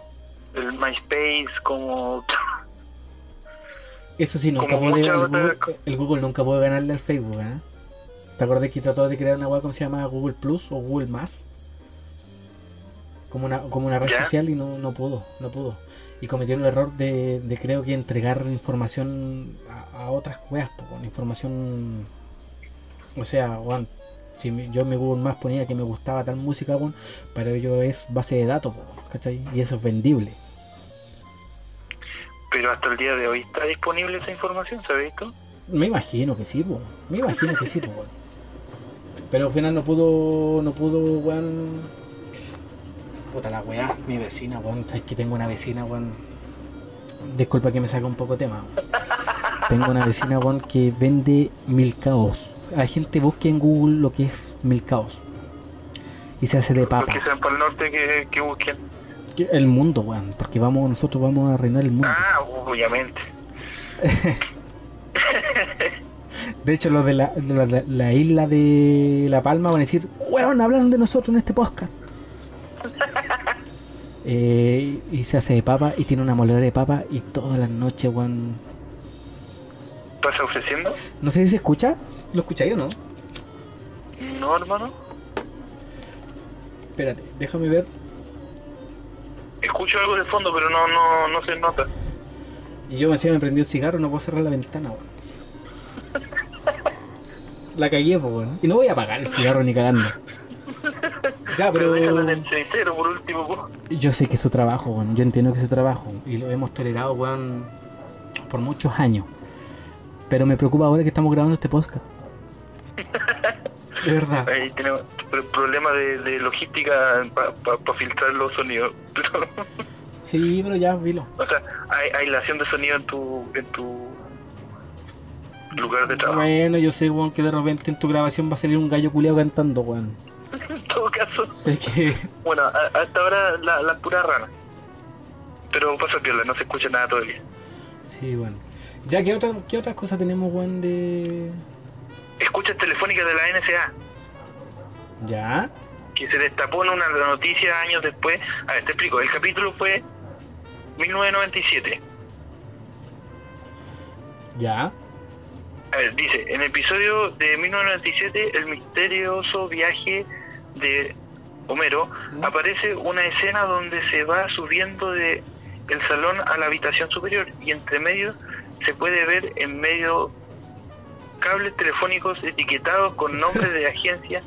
el MySpace, como... Eso sí, nunca puede, el, Google, el Google nunca puede ganarle al Facebook, ¿eh? ¿Te acordás que trató de crear una web como se llama Google Plus o Google Más? Como una, como una red ¿Ya? social y no, no pudo, no pudo. Y cometieron el error de, de creo que entregar información a, a otras weas, con información... O sea, weón, si yo en mi Google Más ponía que me gustaba tal música, weón, para ello es base de datos, po, ¿cachai? Y eso es vendible. Pero hasta el día de hoy está disponible esa información, ¿se ha visto? Me imagino que sí, po. me imagino que sí, po. Pero al final no pudo, no pudo, weón. Puta la weá, mi vecina, weón. Sabes que tengo una vecina, weón. Disculpa que me saca un poco tema. weón. Tengo una vecina, weón, que vende milcaos. La gente busque en Google lo que es milcaos. Y se hace de Los papa. que sean para el norte que, que busquen. Que- El mundo, weón. Porque vamos, nosotros vamos a reinar el mundo. Ah, obviamente. De hecho, los de la, la, la- la isla de La Palma van a decir, weón, hablaron de nosotros en este podcast. Eh, y se hace de papa y tiene una moledora de papa y todas las noches, weón. ¿Pasa ofreciendo? No sé si se escucha. ¿Lo escucháis o no? No, hermano. Espérate, déjame ver. Escucho algo de fondo, pero no, no, no se nota. Y yo encima me prendí un cigarro, no puedo cerrar la ventana, weón. La cagué, weón. Y no voy a apagar el cigarro ni cagando. Ya, Pero pero... en el cenicero por último. po. Yo sé que es su trabajo, weón. Yo entiendo que es su trabajo. Y lo hemos tolerado, weón, por muchos años. Pero me preocupa ahora que estamos grabando este podcast. De verdad. Ahí tenemos pr- problema de, de logística para filtrar los sonidos. Pero, Sí, pero ya, vilo. o sea, hay aislación de sonido en tu, en tu lugar de trabajo. Bueno, yo sé, weón, que de repente en tu grabación va a salir un gallo culeado cantando, weón. Sé que... bueno, a- hasta ahora la, la pura rana. Pero pasa piola, no se escucha nada todavía. Sí, bueno. Ya, ¿qué, otra, qué otras cosas tenemos, weón, de... Escuchas telefónica de la NSA, Ya? que se destapó en una noticia años después. A ver, te explico, el capítulo fue 1997. Ya. A ver, dice, en el episodio de 1997, el misterioso viaje de Homero, aparece una escena donde se va subiendo de el salón a la habitación superior y entre medio se puede ver en medio cables telefónicos etiquetados con nombres de agencias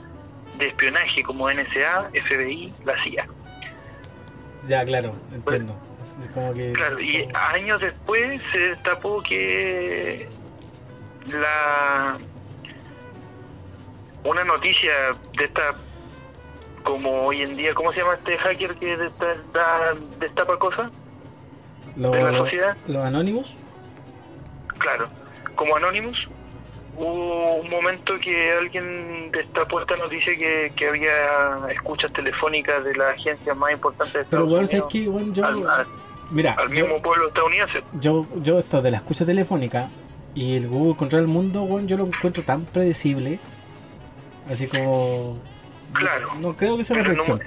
de espionaje como NSA, FBI, la CIA. Ya, claro, entiendo. Es como que... Claro, y años después se destapó que la una noticia de esta como hoy en día, ¿cómo se llama este hacker que destapa cosas? Lo- de la sociedad? ¿Los Anonymous? Claro, como Anonymous, hubo un momento que alguien destapó esta noticia que, que había escuchas telefónicas de las agencias más importantes de Pero, Estados ¿sabes Unidos qué, weón? Yo... al, Mira, al yo- mismo pueblo estadounidense. yo, yo esto de la escucha telefónica y el Google Controla el Mundo, weón, yo lo encuentro tan predecible. Así como... Claro. No creo que sea una predicción.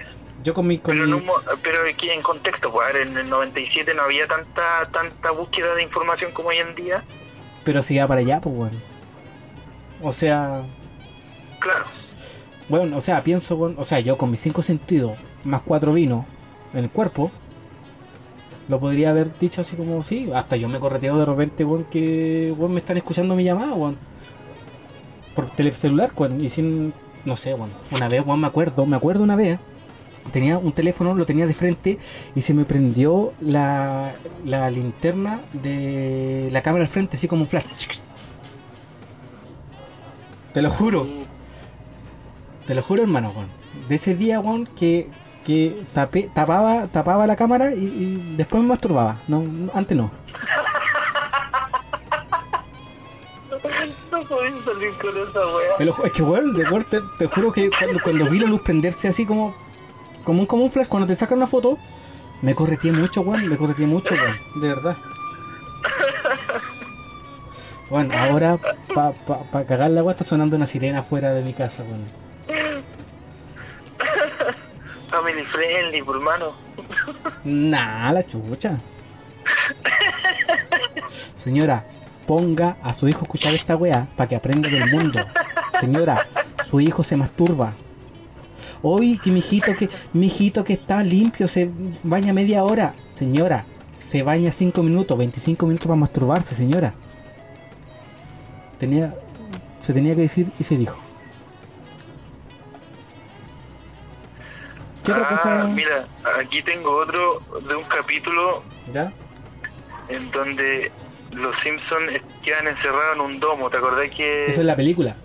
Yo con mi... Con Pero, mi- pero aquí en contexto, pues, en el 97 no había tanta tanta búsqueda de información como hoy en día. Pero si va para allá, pues, weón. O sea... Claro, Bueno, o sea, pienso, weón, o sea, yo con mis cinco sentidos, más cuatro vinos en el cuerpo, lo podría haber dicho así como, sí, hasta yo me correteo de repente, weón, que, weón, me están escuchando mi llamada, weón. Por telecelular, weón, y sin, no sé, weón. Una vez, weón, me acuerdo, me acuerdo una vez, tenía un teléfono, lo tenía de frente y se me prendió la, la linterna de la cámara al frente, así como un flash. Te lo juro, te lo juro, hermano, weón. De ese día, weón, que, que tapé, tapaba, tapaba la cámara y, y después me masturbaba. No, antes no. No podéis salir con esa weá. Te lo ju- es que, weón, de te, te juro que cuando, cuando vi la luz prenderse así como, como, un, como un flash, cuando te sacan una foto, me correteé mucho, weón, me correteé mucho, weón, de verdad. Bueno, ahora, para pa, pa cagar la agua, está sonando una sirena fuera de mi casa, weón. Family friendly, hermano. Nah, la chucha. Señora, ponga a su hijo a escuchar esta weá para que aprenda del mundo. Señora, su hijo se masturba. Hoy que mi hijito que mi hijito que está limpio se baña media hora. Señora, se baña 5 minutos, 25 minutos para masturbarse, señora. Tenía se tenía que decir y se dijo. ¿Qué otra ah, cosa? mira, aquí tengo otro de un capítulo ¿Ya? en donde los Simpsons quedan encerrados en un domo. ¿Te acordás que.? Eso es la película.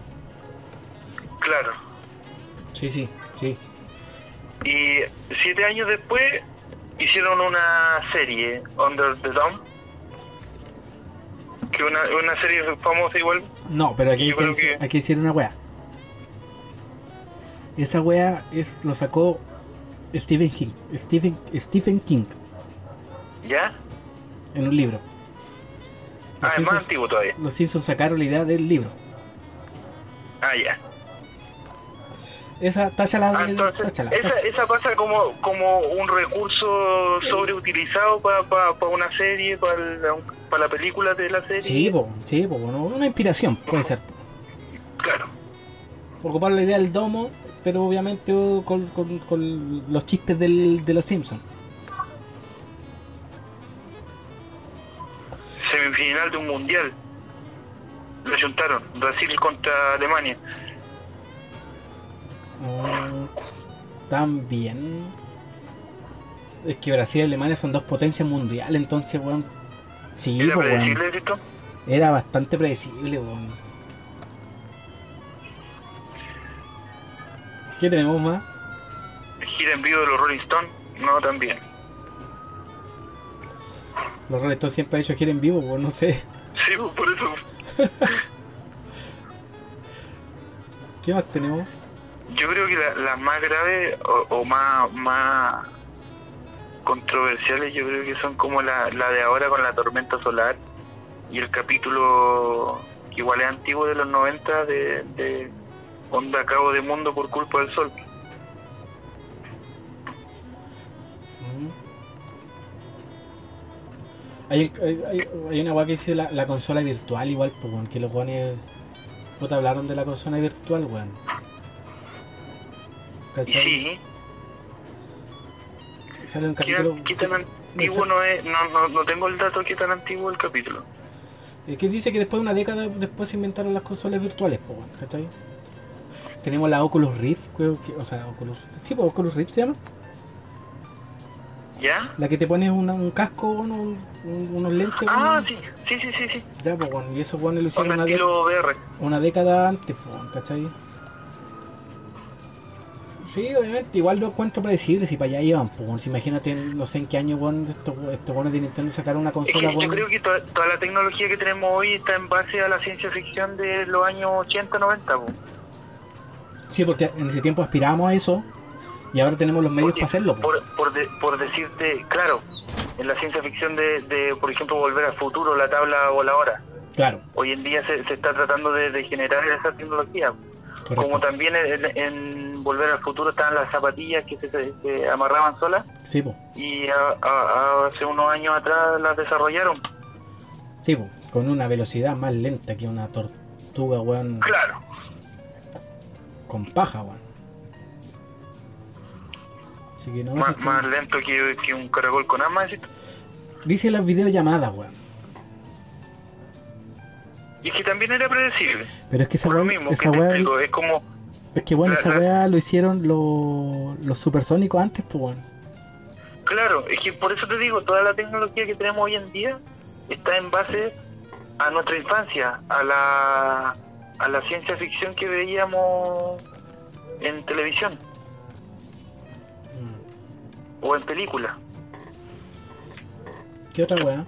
Claro. Sí, sí, sí. Y siete años después hicieron una serie, Under the Dome. Que una, una serie famosa igual. No, pero aquí que, hay que decir una wea. Esa wea es, lo sacó Stephen King. Stephen, Stephen King ¿Ya? en un libro. Ah, es más antiguo todavía. los Simpsons sacaron la idea del libro. Ah, ya. Esa, táchala, Ah, de- entonces, táchala, esa, táchala. esa pasa como, como un recurso sobreutilizado para una serie, para la, pa la película de la serie. Sí, po, sí, po, una inspiración, puede ser. Claro. Ocupar la idea del domo, pero obviamente oh, con, con- con los chistes del, de los Simpsons. Semifinal de un mundial. Lo juntaron. Brasil contra Alemania. Oh, también. Es que Brasil y Alemania son dos potencias mundiales, entonces, weón. Sí, ¿Era predecible esto? Era bastante predecible, weón. ¿Qué tenemos más? Gira en vivo de los Rolling Stones. No, también. Los Rolling Stones siempre han hecho gira en vivo, pues no sé. Sí, pues, por eso. ¿Qué más tenemos? Yo creo que la- las más graves o, o más, más controversiales, yo creo que son como la, la de ahora con la tormenta solar y el capítulo que igual es antiguo de los 90 de, de Onda Cabo de Mundo por culpa del sol. Hay, hay, hay- una weá que dice la, la consola virtual igual, pues, weón, que los weones... Puta, hablaron de la consola virtual, weón. ¿Cachai? sí, Sale un ¿qué, capítulo... qué tan antiguo no es? No, no, no tengo el dato qué tan antiguo el capítulo. Es que dice que después de una década después se inventaron las consolas virtuales, weón, ¿cachai? Tenemos la Oculus Rift, creo que, o sea, Oculus, sí, pues Oculus Rift se llama, ¿Ya? la que te pones una- un casco, un- un- unos lentes, Ah, sí, sí, sí, sí, sí. ya, pues, y eso, weón, lo hicieron una, VR. década antes, pues, ¿cachai? Sí, obviamente, igual lo encuentro predecible si para allá iban, pues, imagínate, no sé en qué año, weón, estos estos weones de Nintendo sacaron una Es que consola, yo weón. creo que to- toda la tecnología que tenemos hoy está en base a la ciencia ficción de los años 80, 90. po. Sí, porque en ese tiempo aspirábamos a eso y ahora tenemos los medios para hacerlo. Por, por, de- por decirte, claro, en la ciencia ficción de, de, por ejemplo, volver al futuro, la tabla voladora. Claro, Hoy en día se, se está tratando de, de generar esa tecnología. correcto. Como también en, en Volver al futuro estaban las zapatillas que se, se- se amarraban solas Sí, pues. y a- hace unos años atrás las desarrollaron. Sí, po, con una velocidad más lenta que una tortuga, weón, Claro. con paja, weón. Así que no, Más, si más lento que, que un caracol con armas. ¿sí? Dice las videollamadas, weón. Y que también era predecible. Pero es que esa Por lo weón, mismo, esa que te weón, explico, es como Es que bueno, esa weá lo hicieron los, los supersónicos antes, pues bueno. Claro, es que por eso te digo, toda la tecnología que tenemos hoy en día está en base a nuestra infancia, a la, a la ciencia ficción que veíamos en televisión o en películas. ¿Qué otra weá?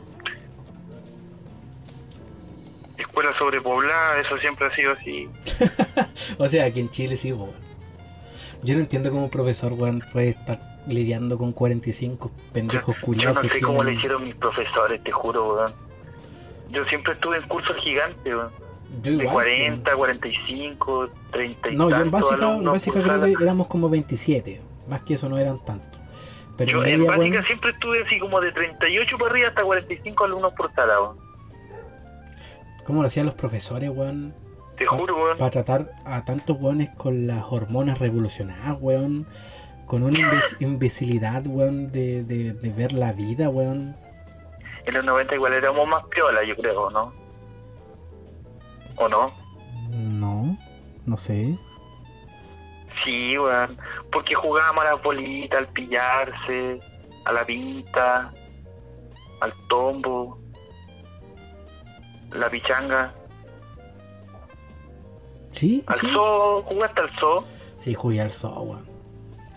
Escuela sobrepoblada, eso siempre ha sido así. O sea, aquí en Chile sí, weón. Yo no entiendo cómo un profesor, weón, puede estar lidiando con 45 pendejos Yo culiados no que sé cómo le hicieron mis profesores, te juro, weón. Yo siempre estuve en cursos gigantes, weón. Yo De igual, 40, 45, 30 y No, yo en básica, en básica creo que éramos como 27. Más que eso no eran tantos. Pero Yo en en básica siempre estuve así como de 38 para arriba hasta 45 alumnos por sala, weón. ¿cómo lo hacían los profesores, weón? Te Pa- juro, weón. Para tratar a tantos weones con las hormonas revolucionadas, weón. Con una imbe- imbecilidad, weón, de, de, de ver la vida, weón. En los 90 igual éramos más piola, yo creo, ¿no? ¿O no? No, no sé. Sí, weón. Porque jugábamos a la bolita, al pillarse, a la pinta, al tombo, la pichanga, Sí, al sí. zoo, jugaste al zoo. Sí, jugué al zoo, weón.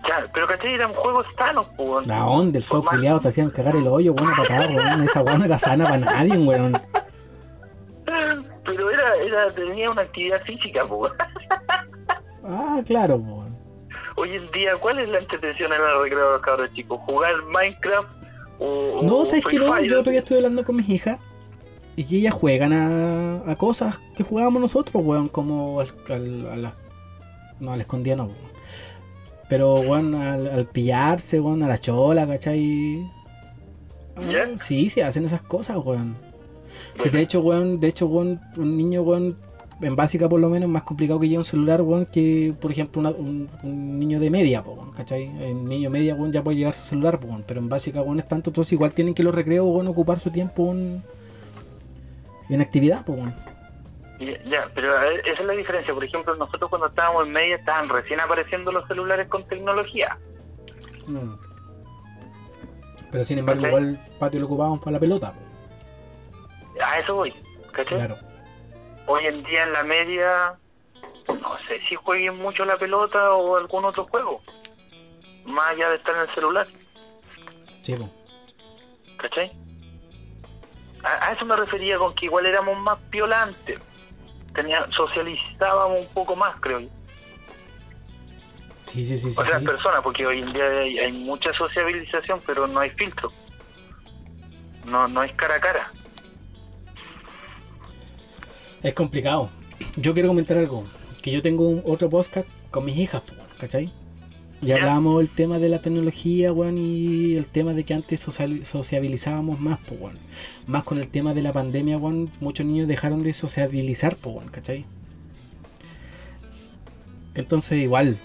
Ya, pero ¿cachai? Eran juegos sanos, pues, weón. La onda, el zoo culiado te hacían cagar el hoyo, weón, patada, weón. Esa weón no era sana para nadie, weón. Pero era, era, tenía una actividad física, pues. weón. Ah, claro, weón. Hoy en día, ¿cuál es la entretención en el recreo de los cabros chicos? ¿Jugar Minecraft o, No, ¿sabes que no? Yo otro día estuve hablando con mis hijas y ellas juegan a, a cosas que jugábamos nosotros, weón, como al, al- a la... No, al escondía no, weón. Pero, weón, al, al pillarse, weón, a la chola, ¿cachai? Ah, sí, sí, hacen esas cosas, weón. Sí, Bueno. de hecho, weón, de hecho, weón, un niño, weón, en básica por lo menos, es más complicado que lleve un celular, weón, que, por ejemplo, una- un, un niño de media, weón, ¿cachai? El niño media, weón, ya puede llevar su celular, weón, pero en básica, weón, es tanto, entonces igual tienen que los recreos, weón, ocupar su tiempo, weón, en actividad, weón. Ya, ya, pero a ver, esa es la diferencia. Por ejemplo, nosotros cuando estábamos en media estaban recién apareciendo los celulares con tecnología. Mm. Pero sin embargo, igual el patio lo ocupábamos para la pelota. A eso voy, ¿cachai? claro. Hoy en día en la media, no sé si jueguen mucho la pelota o algún otro juego. Más allá de estar en el celular, Sí. ¿cachai? A, a eso me refería con que igual éramos más violantes. Tenía, socializábamos un poco más, creo yo. Sí, sí, sí, sí. otras sí. personas, porque hoy en día hay, hay mucha sociabilización, pero no hay filtro. No, no es cara a cara. Es complicado. Yo quiero comentar algo. Que yo tengo un, otro podcast con mis hijas, ¿cachai? Y hablábamos el tema de la tecnología, weón, y el tema de que antes sociabilizábamos más, po, weón. Más con el tema de la pandemia, weón, muchos niños dejaron de sociabilizar, po, weón, ¿cachai? Entonces, igual,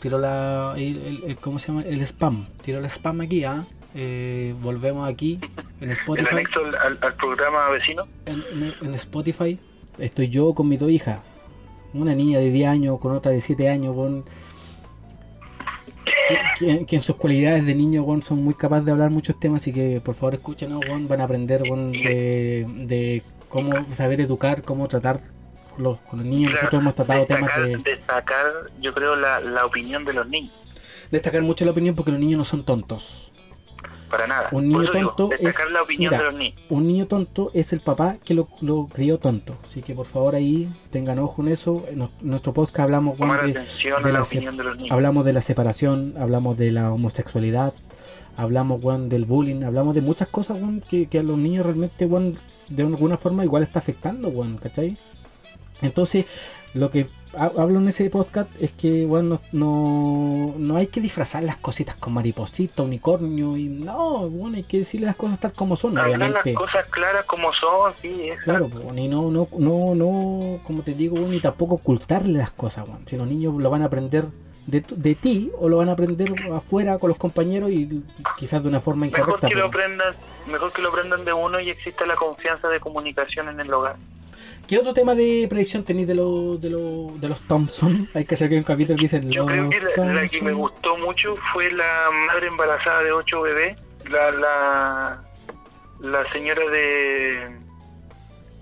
tiro la. El, el- el- ¿Cómo se llama? El spam. Tiro el spam aquí, ¿ah? Eh, volvemos aquí en El Spotify anexo al, al- al programa vecino. en, en- en Spotify estoy yo con mis dos hijas. Una niña de 10 años con otra de 7 años, weón, que, que- que en sus cualidades de niño son muy capaces de hablar muchos temas, así que por favor escúchenos, van a aprender de, de cómo saber educar, cómo tratar con los, con los niños. Nosotros hemos tratado destacar, temas de destacar, yo creo, la, la opinión de los niños. destacar mucho la opinión porque los niños no son tontos. Para nada. Un niño digo, tonto es- la opinión mira, de los niños. un niño tonto es el papá que lo, lo crió tonto. Así que por favor ahí tengan ojo en eso. En nuestro podcast hablamos de, la la se- opinión de los niños. hablamos de la separación, hablamos de la homosexualidad, hablamos weón, del bullying, hablamos de muchas cosas que, que a los niños realmente de alguna forma igual está afectando, ¿cachai? Entonces, lo que hablo en ese podcast es que bueno, no, no, hay que disfrazar las cositas con mariposita, unicornio y no, bueno, hay que decirle las cosas tal como son, Hablar obviamente. las cosas claras como son, sí, es Claro, pues, y no, no, no, no, como te digo, weón, ni tampoco ocultarle las cosas, weón. Si los niños lo van a aprender de, de ti o lo van a aprender afuera con los compañeros y quizás de una forma Mejor incorrecta. que lo aprendan, mejor que lo aprendan de uno y exista la confianza de comunicación en el hogar. ¿Qué otro tema de predicción tenéis de, los de, los de los Thompson? Hay que hacer que un capítulo que dice Yo los creo que la, la que me gustó mucho fue la madre embarazada de ocho bebés, la la la señora de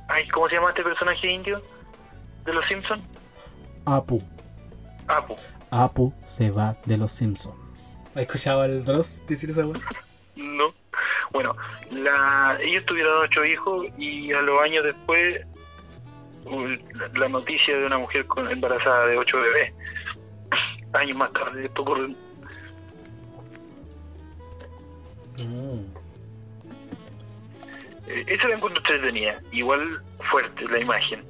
ay cómo se llama este personaje indio de los Simpsons Apu. Apu Apu se va de los Simpsons. ¿Has escuchado al Dross decir esa weá? no bueno la ellos tuvieron ocho hijos y a los años después la, noticia de una mujer con, embarazada de ocho bebés años más tarde esto ocurre Eh, Esa la encuentro entretenida. Igual fuerte la imagen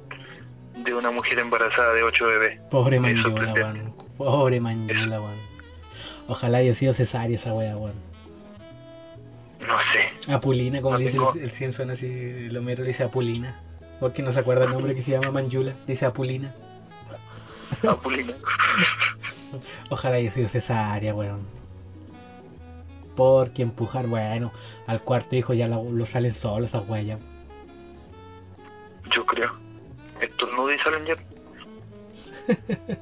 de una mujer embarazada de ocho bebés. Pobre sorprende. weón. Pobre Mañola, weón. Ojalá haya sido cesárea esa weá, weón. No sé. Apulina, como No le dice tengo- el, el Simpson, así, el Homero le dice Apulina. Porque no se acuerda el nombre que se llama Manjula, dice Apulina. Apulina. Ojalá haya sido cesárea, weón. Porque empujar, bueno, al cuarto hijo ya lo, lo salen solos esas huellas. Yo creo. Estornudo y salen ya.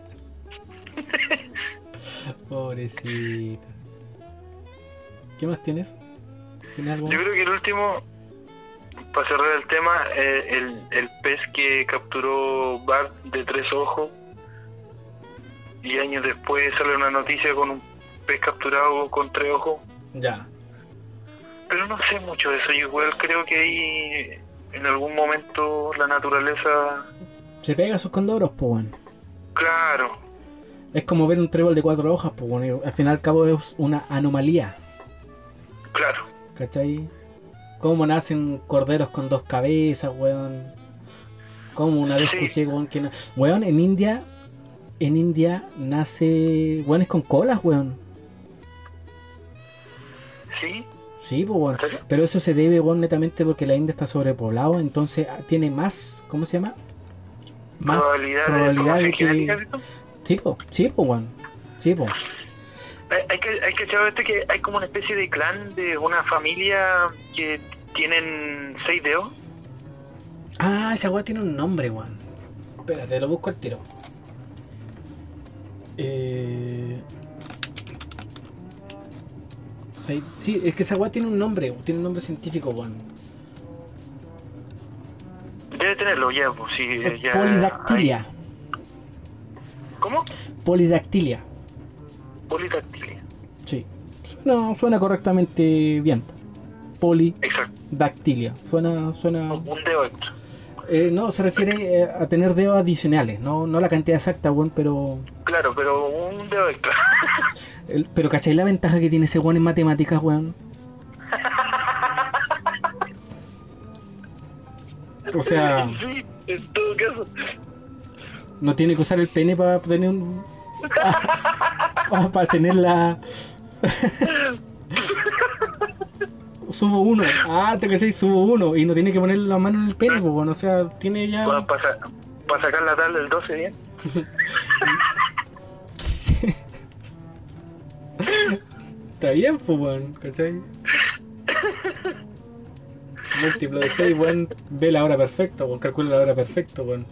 Pobrecita. ¿Qué más tienes? ¿Tienes algo? Yo creo que el último, para cerrar el tema, eh, el, el pez que capturó Bart de tres ojos. Y años después sale una noticia con un pez capturado con tres ojos. Ya. Pero no sé mucho de eso. Yo igual creo que ahí en algún momento la naturaleza. Se pega a sus condoros, pues. Claro, Es como ver un trébol de cuatro hojas, pues, weón. Al final y al cabo es una anomalía. claro. ¿Cachai? Cómo nacen corderos con dos cabezas, weón. Como una vez Sí. escuché, weón, que... Weón, en India... En India nace... Weones con colas, weón. Sí, Sí, pues, weón. Pero eso se debe, weón, netamente porque la India está sobrepoblado. Entonces ah, tiene más... ¿Cómo se llama? Más probabilidad, probabilidad de, que... Sí, po, sí, weón. Sí, po. Hay, que hay que saber este que hay como una especie de clan de una familia que tienen seis dedos. Ah, esa weá tiene un nombre, weón. Espérate, lo busco al tiro. Eh... Sí, sí, es que esa weá tiene un nombre, tiene un nombre científico, weón. Debe tenerlo ya, pues sí, ya. Polidactilia. hay- ¿Cómo? Polidactilia. Polidactilia. Sí. Suena, suena correctamente bien. Polidactilia. Suena, suena. Un dedo extra. Eh, no, se refiere eh, a tener dedos adicionales, no, no la cantidad exacta, weón, pero. Claro, pero un dedo extra. el- pero ¿cachai la ventaja que tiene ese weón en matemáticas, weón? O sea, sí, en todo caso. no tiene que usar el pene para tener un. para tener la. subo uno. Ah, te que subo uno. Y no tiene que poner la mano en el pene, pues, bueno, o sea, tiene ya. Para, para, para sacar la tabla del 12 bien. Está bien, pues, weón, ¿cachai? Múltiplo de 6, weón, ve la hora perfecta, weón, calcula la hora perfecta, weón.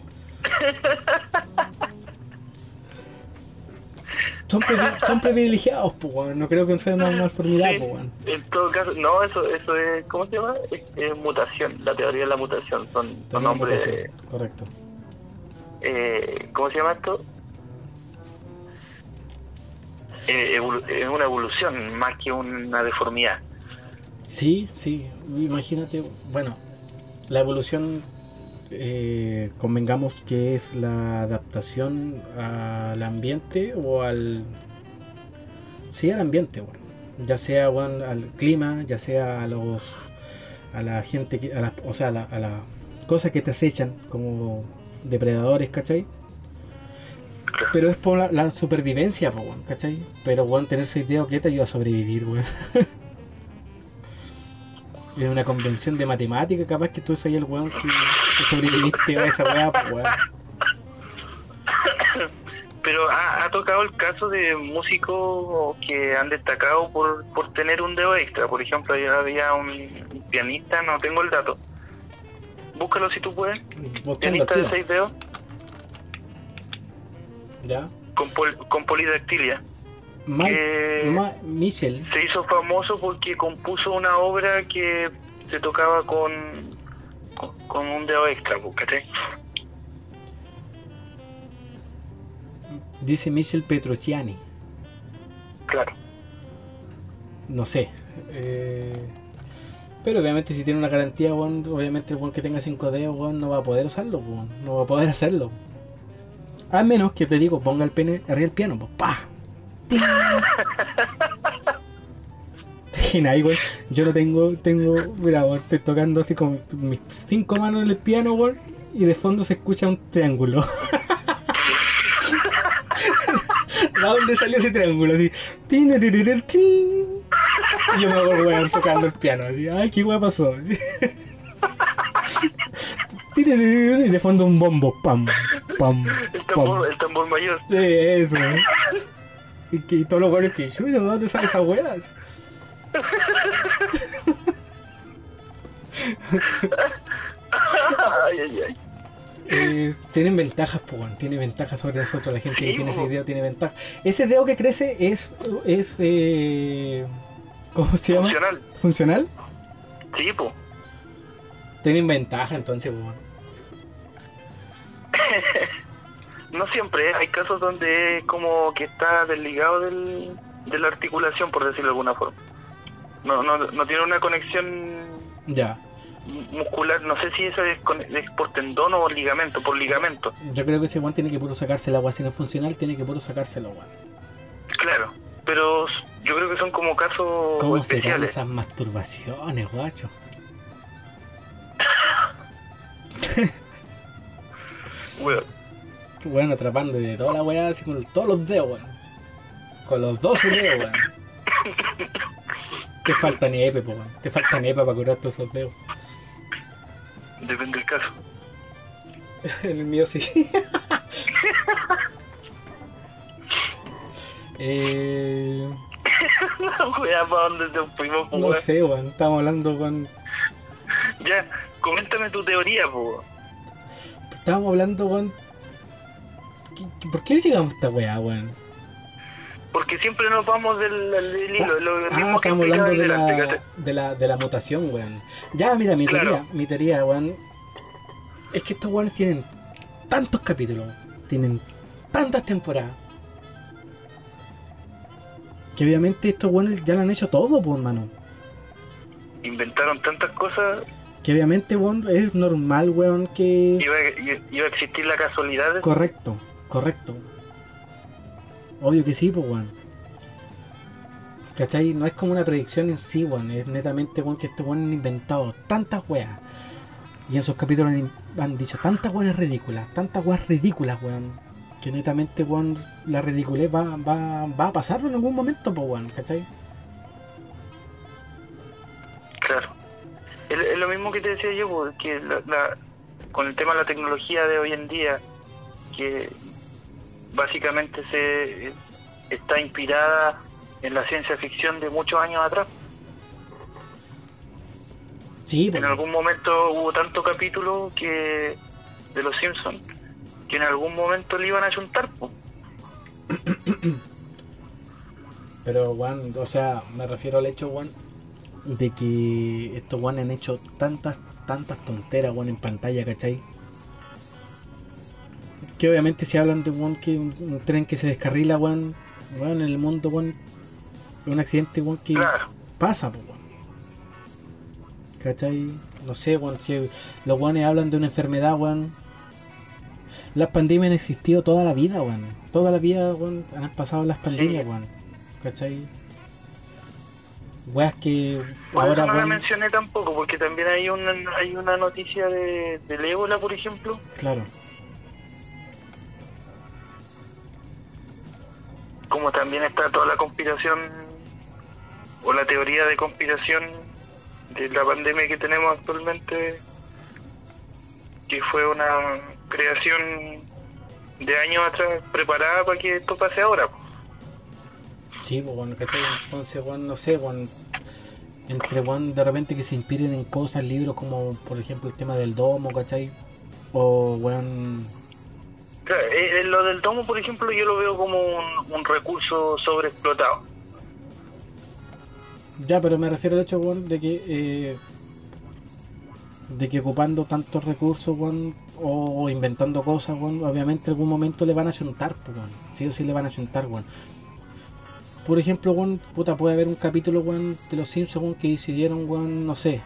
Son, privi- son privilegiados, pues, no creo que sea una malformidad, Sí, pues, weón. En todo caso, no, eso, eso es, ¿cómo se llama? Es, es mutación, la teoría de la mutación. Son, son hombres, mutación, Correcto. eh, ¿cómo se llama esto? Eh, es una evolución más que una deformidad. Sí, sí, imagínate, bueno, la evolución, eh, convengamos que es la adaptación al ambiente o al... Sí, al ambiente, bueno. ya sea bueno, al clima, ya sea a los... a la gente, que, a las, o sea, a la, las cosas que te acechan como depredadores, ¿cachai? Pero es por la, la supervivencia, po, ¿cachai? Pero, weón, tener seis dedos que te ayuda a sobrevivir, weón. Es una convención de matemática, capaz que tú soy el weón que, que sobreviviste a esa weá, pues weón. Pero ha, ha tocado el caso de músicos que han destacado por, por tener un dedo extra. Por ejemplo, había- había un pianista, no tengo el dato. búscalo si tú puedes. Pianista de seis dedos Ya. con, pol- con polidactilia. Que- Ma- Michel. Se hizo famoso porque compuso una obra que se tocaba con, con, con un dedo extra, ¿cachai? Dice Michel Petrociani. Claro. No sé. Eh, pero obviamente si tiene una garantía, obviamente el weón que tenga 5 dedos, weón, no va a poder usarlo, no va a poder hacerlo. A menos que te digo, ponga el pene arriba del piano, pues pa. ¡Ting! Y nada, weón, yo no tengo, tengo, mira, weón, estoy tocando así con mis cinco manos en el piano, weón, y de fondo se escucha un triángulo. ¿De dónde salió ese triángulo? Así. Y yo me acuerdo, weón, tocando el piano. Así, ay, qué weón pasó. Y de fondo un bombo. Pam, pam, El tambor, el tambor mayor. Sí, eso. Y, y todos los weones que, "Chuy, ¿de dónde sale esa weá? Así. ay, ay, ay. Eh, tienen ventajas, pues, tiene ventajas sobre nosotros. La gente que tiene ese dedo tiene ventajas. Ese dedo que crece es. es eh, ¿Cómo se llama? Funcional. ¿Funcional? Sí, pues. Tienen ventaja entonces, pues. No siempre, ¿eh? hay casos donde es como que está desligado del, de la articulación, por decirlo de alguna forma. No, no, no tiene una conexión Ya. muscular, no sé si esa es, con- es por tendón o por ligamento, por ligamento. Yo creo que ese weón tiene que puro sacarse el agua. Si no es funcional, tiene que puro sacárselo, weón. Claro, pero yo creo que son como casos ¿Cómo especiales. esas masturbaciones, guacho? Weón. Weón, atrapando de toda la weá, así con todos los dedos, weón. Con los 12 dedos, weón. Te falta nepe, po, weón. Te falta nepe para curar todos esos dedos. Depende del caso. En el mío sí. eh, Weón, ¿para dónde te fuimos, no weón? sé, weón. Estamos hablando con. Ya, coméntame tu teoría, po. Estábamos hablando, weón. ¿Qué- qué- ¿Por qué llegamos a esta weá, weón? Porque siempre nos vamos del, del hilo, lo Ah, mismo estamos hablando de la, de, la, de la mutación, weón. Ya, mira, mi Claro. teoría, mi teoría, weón. Es que estos weones tienen tantos capítulos, tienen tantas temporadas. Que obviamente estos weones ya lo han hecho todo, pues, hermano. Inventaron tantas cosas, Que obviamente, weón, es normal, weón, que... iba, a- iba a existir la casualidad Correcto, correcto. Obvio que sí, pues, weón. ¿Cachai? No es como una predicción en sí, weón. Es netamente, weón, que estos weones han inventado tantas weas. Y en sus capítulos han, dicho tantas weas ridículas, tantas weas ridículas, weón. Que netamente, weón, la ridiculez va, va, va a pasar en algún momento, pues, weón. ¿Cachai? Claro. Es, lo mismo que te decía yo, pues, que la, la- con el tema de la tecnología de hoy en día, que básicamente se está inspirada en la ciencia ficción de muchos años atrás. Sí, pues. En algún momento hubo tanto capítulo que de los Simpsons que en algún momento le iban a juntar. pues. Pero, weón, o sea, me refiero al hecho, weón, de que estos weón han hecho tantas, tantas tonteras, weón, en pantalla, ¿cachai? Que obviamente si hablan de weón que un, un tren que se descarrila, weón, weón, en el mundo, weón, un accidente, weón, que Claro. pasa, weón. ¿Cachai? No sé, weón, si los weones hablan de una enfermedad, weón. Las pandemias han existido toda la vida, weón. Toda la vida, weón, han pasado las pandemias, weón. ¿Cachai? Weas que ahora, no la mencioné tampoco, porque también hay una, hay una noticia de, del ébola, por ejemplo, claro. Como también está toda la conspiración o la teoría de conspiración de la pandemia que tenemos actualmente, que fue una creación de años atrás preparada para que esto pase ahora. Sí, ¿cachai? Entonces, weón, no sé, weón. entre weón, de repente que se inspiren en cosas, libros como por ejemplo el tema del domo, ¿cachai? O weón. Claro, eh, eh, lo del domo, por ejemplo, yo lo veo como un, recurso sobreexplotado. Ya, pero me refiero al hecho, de que eh, de que ocupando tantos recursos, o, inventando cosas, obviamente en algún momento le van a chuntar, pues, weón. Sí o sí le van a weón. Por ejemplo, puta, puede haber un capítulo, de los Simpsons, que decidieron, no sé.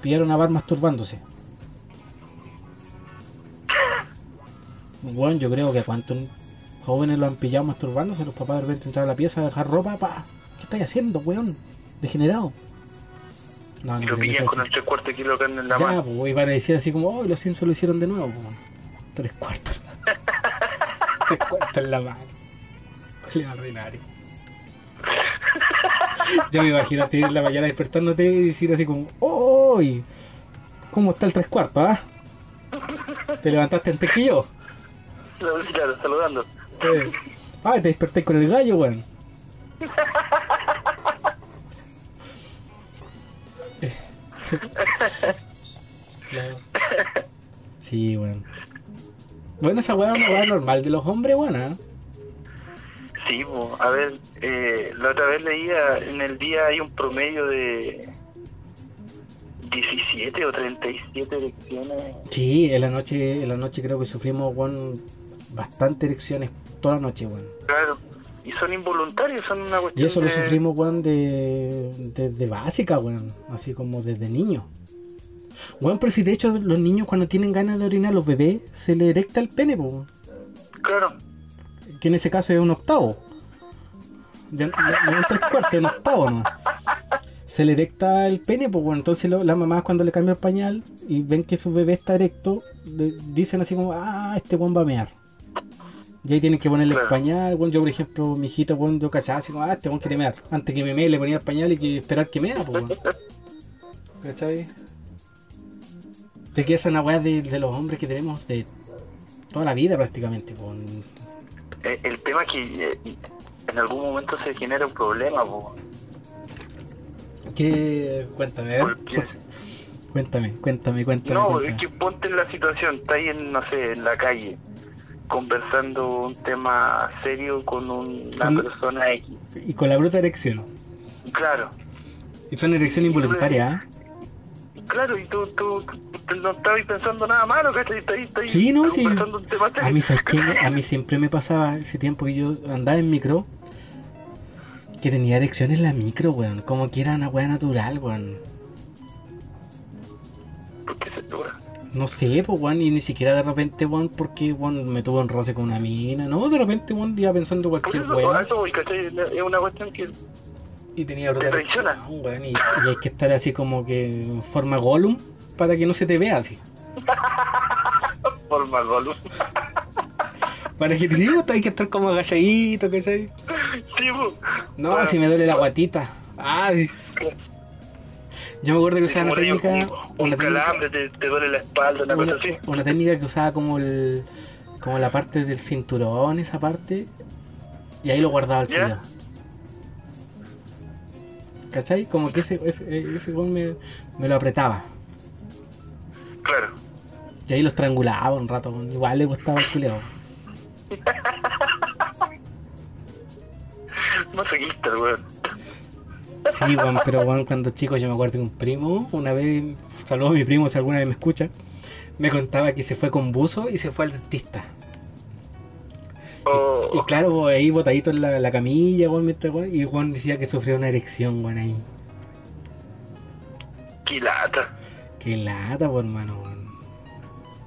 Pillaron a Bar masturbándose. Weón, yo creo que a cuántos jóvenes lo han pillado masturbándose, los papás de repente entrar a la pieza a dejar ropa, pa. ¿Qué estáis haciendo, weón? Degenerado. No, Y no lo que sea pillan con el tres cuartos de carne en la Ya, mano. pues, y van a decir así como, oh, los Simpsons lo hicieron de nuevo, pues. Tres cuartos. Tres cuartos en la mano. Qué ordinario. Yo me imagino a ti en la mañana despertándote y decir así como, ¡Oh! ¿Cómo está el tres cuartos, ah? ¿Te levantaste antes que yo? Claro, saludando. Eh, Ah, te desperté con el gallo, weón. Claro. Sí, weón. Bueno, esa weá es una weá normal de los hombres, weón. ¿ah? Sí, po. a ver, eh, la otra vez leía, en el día hay un promedio de 17 o 37 elecciones. Sí, en la noche, en la noche creo que sufrimos, weón, bastante erecciones toda la noche, weón. Claro. Y son involuntarios, son una cuestión Y eso lo de- sufrimos, weón, de, de, de básica, weón. Así como desde niño. Weón, pero si de hecho los niños cuando tienen ganas de orinar, los bebés, se le erecta el pene, weón. Claro. que en ese caso es un octavo. No es un tres cuartos, un octavo no. Se le erecta el pene, pues bueno, entonces lo- las mamás cuando le cambian el pañal y ven que su bebé está erecto, le- dicen así como, ah, este buen va a mear. Y ahí tienen que ponerle el Claro. pañal, bueno, yo por ejemplo, mi hijito, bueno, yo cachaba así como, ah, este buen quiere mear. Antes que me mee le ponía el pañal y que esperar que mea, pues bueno. ¿Cachai? De que esa weá de, de los hombres que tenemos de toda la vida prácticamente, pues. Eh, el tema es que eh, en algún momento se genera un problema, po. ¿Qué? Cuéntame. Porque- Cuéntame, cuéntame, cuéntame. No, cuéntame. es que ponte en la situación, está ahí en, no sé, en la calle, conversando un tema serio con un- una Con- persona X. Y con la bruta erección. Claro, Y son erección involuntaria, ¿ah? claro, y tú, tú, tú no estabas pensando nada malo, ¿cachai? Sí, no, sí. conversando un tema serio. A mí. A mí siempre me pasaba ese tiempo que yo andaba en micro. Que tenía erección en la micro, weón. Como que era una weá natural, weón. ¿Por qué se logra? No sé, pues, weón. Y ni siquiera de repente, weón, porque, weón, me tuvo un roce con una mina. No, de repente, weón, iba pensando cualquier weón. eso voy, ¿cachai? Es una cuestión que Y tenía bruta te traiciona. erección, weón. Y, y hay que estar así como que en forma Gollum para que no se te vea así. forma golu. Para que te digo, hay que estar como agachadito, ¿cachai? Sí. No, si me duele la guatita. Ay. Yo me acuerdo que usaba una técnica. un, un Una técnica, calambre, te, te duele la espalda, una, una, cosa así. una técnica que usaba como el. como la parte del cinturón, esa parte. Y ahí lo guardaba el culo. ¿Cachai? Como que ese, ese, ese me, me lo apretaba. Claro. Y ahí lo estrangulaba un rato. Igual le gustaba el culeo. Masoquista, el weón. Sí, weón, pero bueno, cuando chico yo me acuerdo que un primo, una vez, saludos a mi primo si alguna vez me escucha, me contaba que se fue con buzo y se fue al dentista. Oh, Y claro, ahí botadito en la, la camilla, weón, mientras, weón, y Juan decía que sufrió una erección, weón, ahí. qué lata. Qué lata, pues, hermano.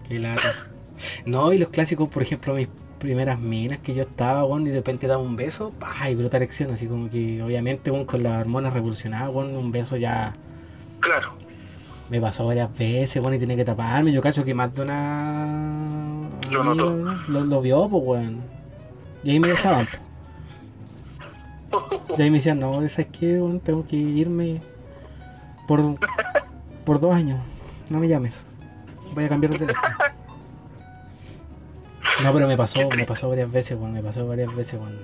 Qué lata. No, y los clásicos, por ejemplo, mis primeras minas que yo estaba, weón, y de repente daba un beso, ¡pah! y bruta erección, así como que, obviamente, weón, con las hormonas revolucionadas, un beso ya Claro. me pasó varias veces, weón, y tenía que taparme. Yo cacho que más de una. Lo notó. Lo, lo vio, pues, weón. Y ahí me dejaban. Y ahí me decían, no, ¿sabes qué, weón? Tengo que irme por, por dos años. No me llames. Voy a cambiar de teléfono. No, pero me pasó, me pasó varias veces, weón. Me pasó varias veces, weón.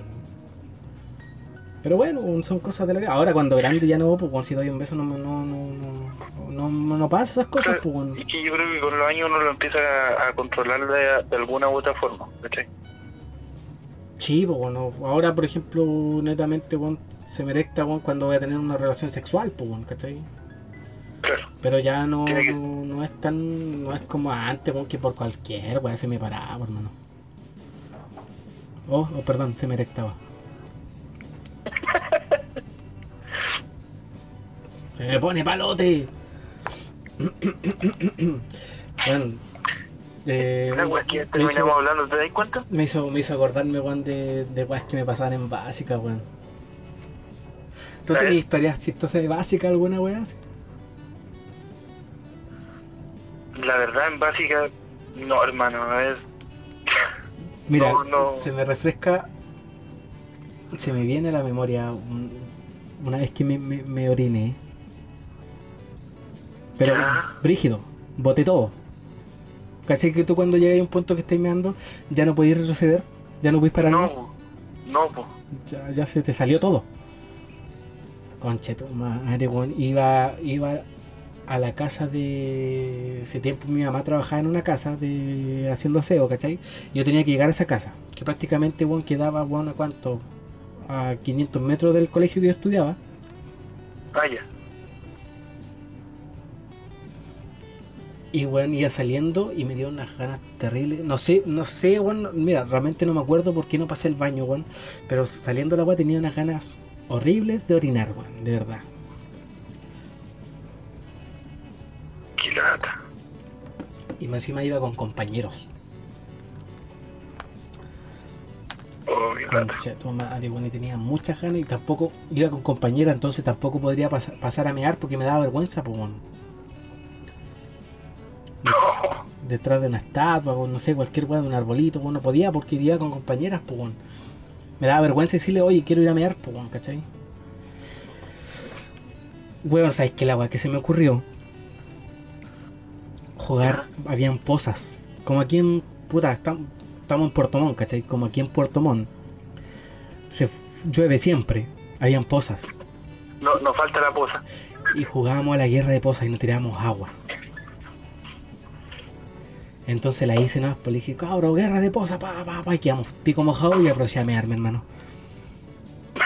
Pero bueno, son cosas de la vida. Ahora cuando grande ya no, pues weón, si doy un beso no, no, no, no, no, pasa esas cosas, pues weón. Y que yo creo que con los años uno lo empieza a, a controlar de, de alguna u otra forma, ¿cachai? Sí, pues bueno, ahora por ejemplo, netamente, weón, se me erecta, cuando voy a tener una relación sexual, pues weón, ¿cachai? Claro. Pero ya no, que- no, no es tan, no es como antes, weón, que por cualquier weón se me paraba, hermano. Oh, oh, perdón, se me erectaba. Se me pone palote. bueno, eh, Una weá que me, hizo, hablando, ¿te das cuenta? me, hizo, me hizo acordarme, weón, de, de weas que me pasaban en básica, weón. ¿Tú tenías historias chistosas de básica alguna weá así? La verdad, en básica, no, hermano, es... Mira, No, no. se me refresca, se me viene a la memoria un- una vez que me, me, me oriné. Pero, brígido, boté todo. ¿Cachai que tú cuando llegas a un punto que estáis meando, ya no podéis retroceder? ¿Ya no podéis parar? No, no, pues. Ya, ya se te salió todo. Conche tu madre, weón. Iba, iba a la casa de. Ese tiempo mi mamá trabajaba en una casa de haciendo aseo, ¿cachai? Yo tenía que llegar a esa casa, que prácticamente, weón, quedaba, weón, a cuánto? A 500 metros del colegio que yo estudiaba. Vaya. Y, weón, iba saliendo y me dio unas ganas terribles. No sé, no sé, weón. Mira, realmente no me acuerdo por qué no pasé el baño, weón. Pero saliendo la weá tenía unas ganas horribles de orinar, weón, de verdad. Y más encima iba con compañeros. Oh. Concha y tenía muchas ganas y tampoco iba con compañera, entonces tampoco podría pas- pasar a mear porque me daba vergüenza, pues. Detrás de una estatua, o no sé, cualquier weá de un arbolito, pues no podía porque iba con compañeras, pues. Me daba vergüenza decirle, oye, quiero ir a mear, pues, ¿cachai? Bueno, ¿sabes qué la weá que se me ocurrió? Jugar, habían pozas. Como aquí en. Puta, estam- estamos en Puerto Montt, ¿cachai? Como aquí en Puerto Montt. Se llueve siempre. Habían pozas. No, nos falta la posa. Y jugábamos a la guerra de pozas y nos tirábamos agua. Entonces la hice, ¿no? Pues le dije, cabro, guerra de pozas, pa, pa, pa. Y quedamos pico mojado y aproveché a mearme, hermano.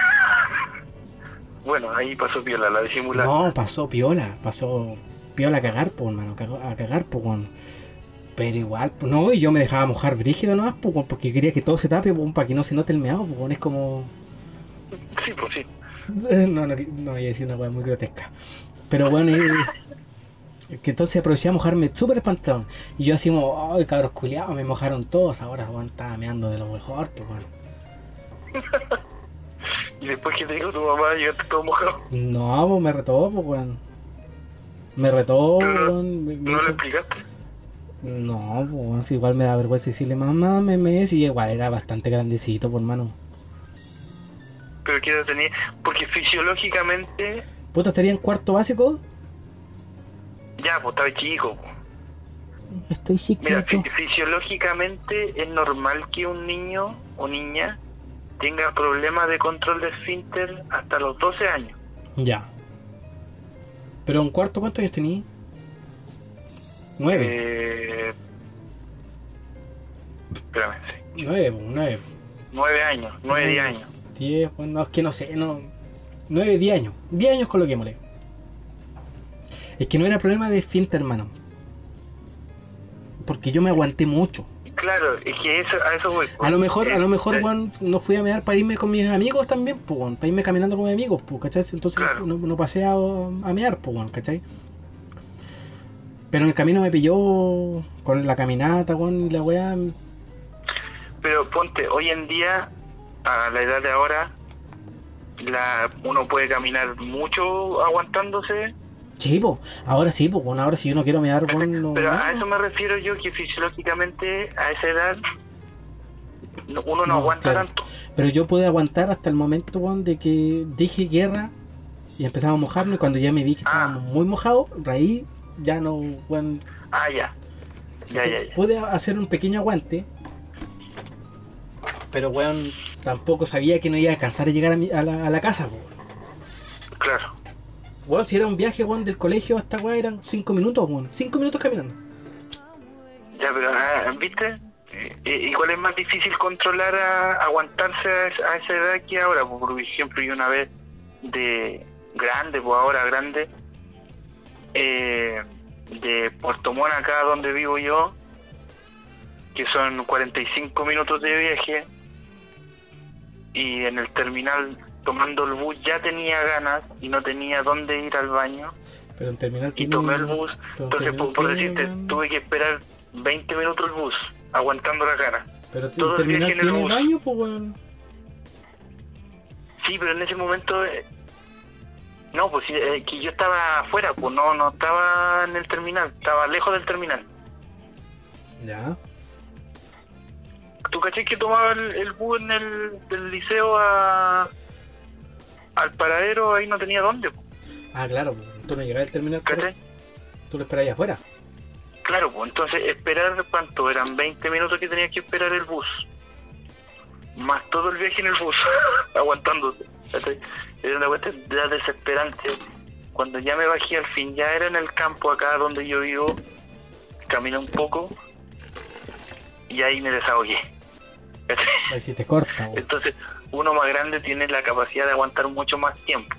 Bueno, ahí pasó piola, la disimulada. No, pasó piola, pasó piola a cagar, pues, hermano, a cagar, pues. Pero igual, pues, no, y yo me dejaba mojar brígido nomás, pues, porque quería que todo se tape, pues, para que no se note el meado, pues, es como... Sí, pues sí. No, no, no voy a decir una weá muy grotesca. Pero bueno, eh, que entonces aproveché a mojarme súper el pantalón. Y yo así como, ay cabros culiados, me mojaron todos. Ahora weón, estaba meando de lo mejor, pues bueno. Y después que te dijo tu mamá, llegaste todo mojado. No, pues me retó, pues. Me retó, Pero weón. me- me ¿No lo hizo- explicaste? No, pues igual me da vergüenza decirle, mamá, me me y igual era bastante grandecito, por mano. Pero qué edad tenía. Porque fisiológicamente, Puta, estaría en cuarto básico. ya, pues estaba chico. pues. Estoy Mira, chiquito. fi- fisiológicamente es normal que un niño o niña tenga problemas de control de esfínter hasta los 12 años. Ya. Pero en cuarto, ¿cuántos años tenía? Nueve. Eh, espérame, sí. Nueve, pues, nueve. 9 años, 9, 10 años. Diez, bueno, es que no sé, no. Nueve, diez años. Diez años con lo que molé. Es que no era problema de esfínter, hermano. Porque yo me aguanté mucho. Claro, es que eso, a eso voy. A lo mejor, a lo mejor, Eh, weón, no fui a mear para irme con mis amigos también, pues, para irme caminando con mis amigos, pues, ¿cachai? Entonces Claro. no, no pasé a, a mear, pues, weón, ¿cachai? Pero en el camino me pilló con la caminata, weón, y la weá. Pero ponte, hoy en día, a la edad de ahora, la, uno puede caminar mucho aguantándose, Sí, pues, ahora sí, pues, weón, ahora si yo no quiero mear, weón, no. pero a eso me refiero yo que fisiológicamente a esa edad no- uno no, No, aguanta claro. tanto. Pero yo pude aguantar hasta el momento, weón, de que dije guerra y empezamos a mojarnos. Y cuando ya me vi que Ah. estábamos muy mojados, ahí ya no, weón. Ah, ya. Ya, ya, ya. Pude hacer un pequeño aguante. Pero, weón, tampoco sabía que no iba a alcanzar a llegar a, mi- a la, a la casa, po. Claro. Si era un viaje, weón, del colegio hasta weón, eran 5 minutos, weón. 5 minutos caminando. Ya, pero, ah, ¿viste? Eh, eh, igual es más difícil controlar, a, aguantarse a, esa- edad que ahora. Por ejemplo, yo una vez de grande, pues ahora grande, eh, de Puerto Montt acá donde vivo yo, que son 45 minutos de viaje, y en el terminal tomando el bus ya tenía ganas y no tenía dónde ir al baño Pero en terminal y tomé el bus. Entonces, por, decirte, tuve que esperar 20 minutos el bus, aguantando la cara. Pero si todo el el terminal el tiene bus. baño, pues weón. Sí, pero en ese momento... eh, no, pues eh, que yo estaba afuera, pues no, no estaba en el terminal, estaba lejos del terminal. Ya. ¿Tú caché que tomaba el, el bus en el del liceo a, al paradero? Ahí no tenía dónde, Ah, claro, tú no llegabas al terminal, pero tú lo esperabas afuera. Claro, pues entonces esperar cuánto, eran 20 minutos que tenía que esperar el bus. Más todo el viaje en el bus, aguantándose. Era una cuestión desesperante. Cuando ya me bajé al fin, ya era en el campo acá donde yo vivo, caminé un poco y ahí me desahogué. Ahí sí te corta. Entonces, uno más grande tiene la capacidad de aguantar mucho más tiempo.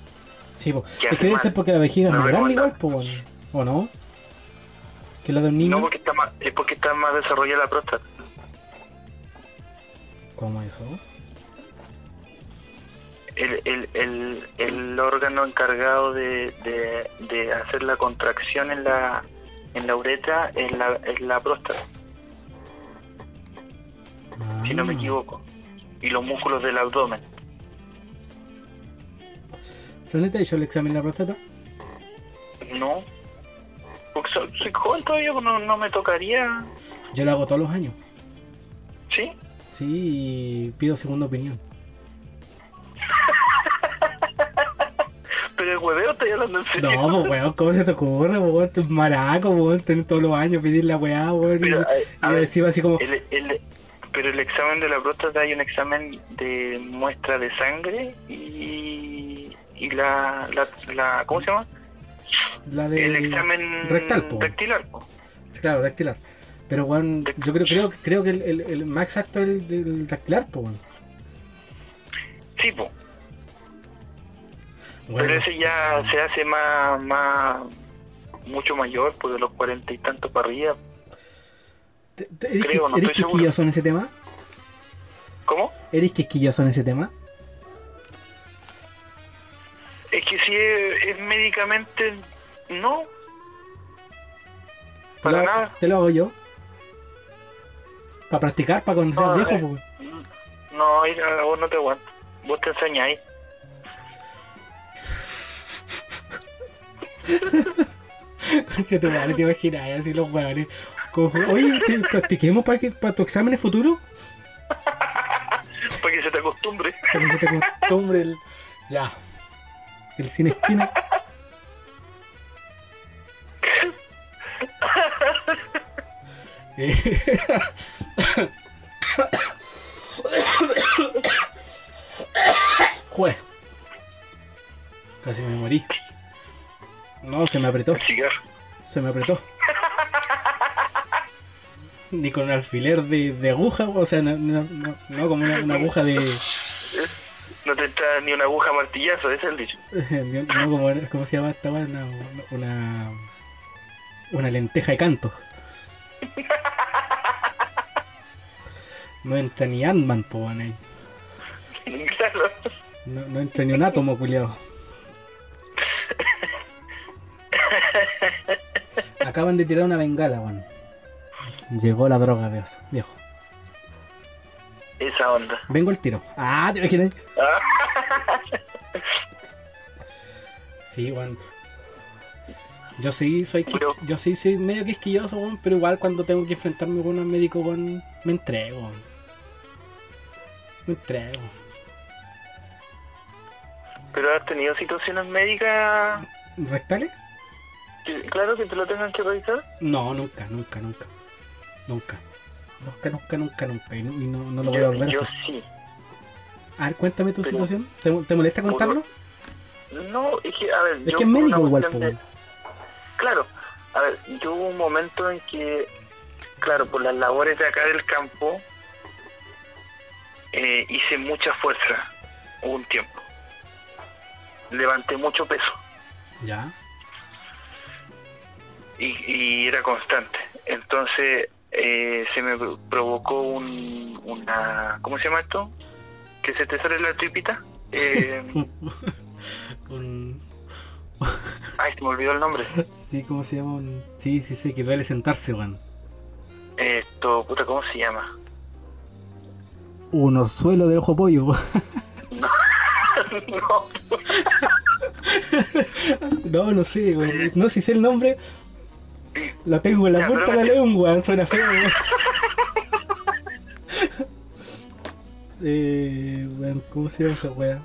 Sí, po. ¿Qué Es que debe mal? ser porque la vejiga es más grande igual. ¿O no? Que la de un niño. No porque está más, es porque está más desarrollada la próstata. ¿Cómo eso? el, el, el, el órgano encargado de, de, de hacer la contracción en la en la uretra es la, es la próstata, si no me Ah. equivoco, y los músculos del abdomen. ¿Planeta hizo el examen la próstata? No, porque so- soy joven todavía, no, no me tocaría, Yo lo hago todos los años. ¿sí? Sí, y pido segunda opinión. Pero el hueveo estoy hablando en serio. No, pues, weón, ¿cómo se te ocurre, weón? Maraco, weón, tener todos los años pedir la weá, weón. Pero, y, a- y encima así como, el, el- pero el examen de la próstata hay un examen de muestra de sangre y, y la, la, la ¿cómo se llama? la de... el examen rectal, po. dactilar, po. Claro, dactilar. Pero, weón, yo creo, creo, creo que el, el, el más exacto es el del dactilar, weón. Sí, po. Pero ese ya se hace más, más, mucho mayor, pues de los cuarenta y tantos para arriba. ¿Te- te- ¿Eres, creo, no eres quisquilloso en ese tema? ¿Cómo? ¿Eres quisquilloso en ese tema? Es que si es, es médicamente, no, Te para lo, nada. Te lo hago yo. Para practicar, para seas No, viejo, eh. No, a vos no te aguanto. Vos te enseñáis. Concha tu madre, te imaginas así los weones. Como, Oye, ¿te practiquemos para, que, para tu examen futuro. Para que se te acostumbre. Para que se te acostumbre el. Ya. El cine esquina. Eh, Jue. Casi me morí. No, se me apretó. Se me apretó. Ni con un alfiler de, de aguja, o sea, no, no, no, como una, una aguja de. No te entra ni una aguja martillazo, ese es el dicho. No como, ¿cómo se llama esta? Una, una. Una lenteja de canto. No entra ni Ant-Man, po, ahí. Claro. No, no entra ni un átomo, culiado. Acaban de tirar una bengala, weón. Llegó la droga, viejo. viejo. Esa onda. Vengo el tiro. Ah, te imaginas. Sí, weón. Yo sí soy Pero- yo sí soy medio quisquilloso, weón, pero igual cuando tengo que enfrentarme con un médico, weón, me entrego, weón. Me entrego. Pero has tenido situaciones médicas, ¿Rectales? claro, que te lo tengan que revisar. No, nunca, nunca, nunca. Nunca. Nunca, nunca, nunca, nunca. Y no, y no, no lo voy a volver a yo hacer. sí. A ver, cuéntame tu Pero- situación. ¿Te, te molesta contarlo? No, es que, a ver, Es yo que es médico igual, de-. Claro, a ver, yo hubo un momento en que, claro, por las labores de acá del campo, eh, hice mucha fuerza, hubo un tiempo. Levanté mucho peso Ya. y, y era constante. Entonces eh, se me provocó un, una, ¿cómo se llama esto? Que se te sale la tripita. Eh, Un- ay, se me olvidó el nombre. Sí, ¿cómo se llama? Un... Sí, sí, sí, que duele sentarse, weón. Esto, puta, ¿cómo se llama? Un orzuelo de ojo pollo. No. no, no sé, weón. No, si sé el nombre. Lo tengo en la punta de la lengua, suena feo, eh, weón, ¿cómo se llama esa weá?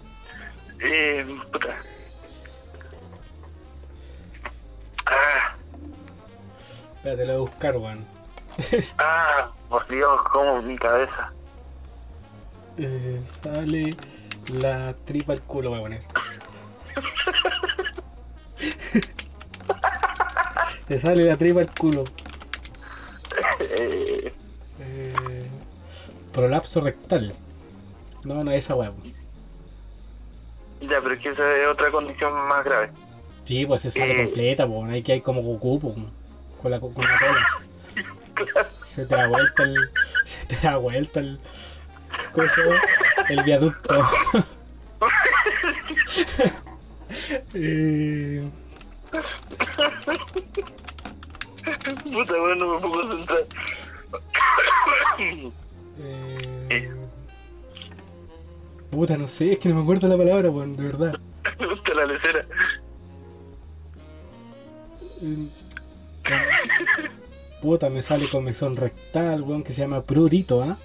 Eh, puta. Ah, Espérate, lo voy a buscar, weón. ah, por Dios, como mi cabeza. Eh, sale la tripa al culo, voy a poner. Te sale la tripa al culo. Eh, prolapso rectal. No, no, esa weá. ya, pero es que esa es otra condición más grave. Sí, pues se sale Eh. completa, pues. Hay que hay como Goku, po, con la, con la cola. Se te da vuelta el. Se te da vuelta el. ¿Cómo se llama? El viaducto. eh, Puta, bueno, no me puedo concentrar. eh, puta, no sé, es que no me acuerdo la palabra, weón, de verdad. Me gusta la lecera. Eh, Puta, me sale comezón rectal, weón, que se llama prurito, ¿ah?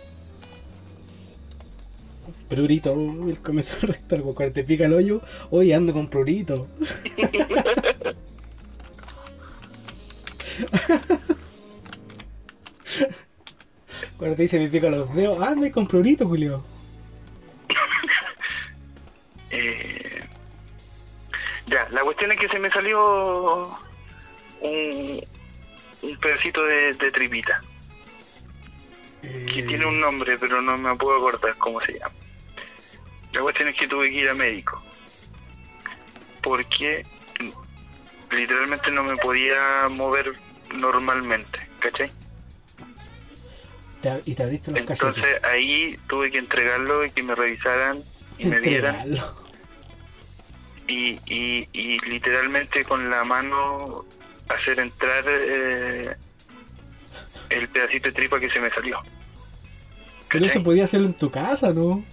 Prurito, el comezón rectal, weón, cuando te pica el hoyo, hoy ando con prurito. Cuando te dice me pica los dedos, anda con prurito, Julio. Eh, ya, la cuestión es que se me salió un, un pedacito de, de tripita, que tiene un nombre, pero no me puedo acordar cómo se llama. La cuestión es que tuve que ir a médico, porque literalmente no me podía mover normalmente, ¿cachai? Te- y te abriste los cachetes. Entonces ahí tuve que entregarlo y que me revisaran y me Entregarlo. y, y, y literalmente con la mano hacer entrar eh, el pedacito de tripa que se me salió. Pero eso ¿Cachai? podía hacerlo en tu casa, ¿no?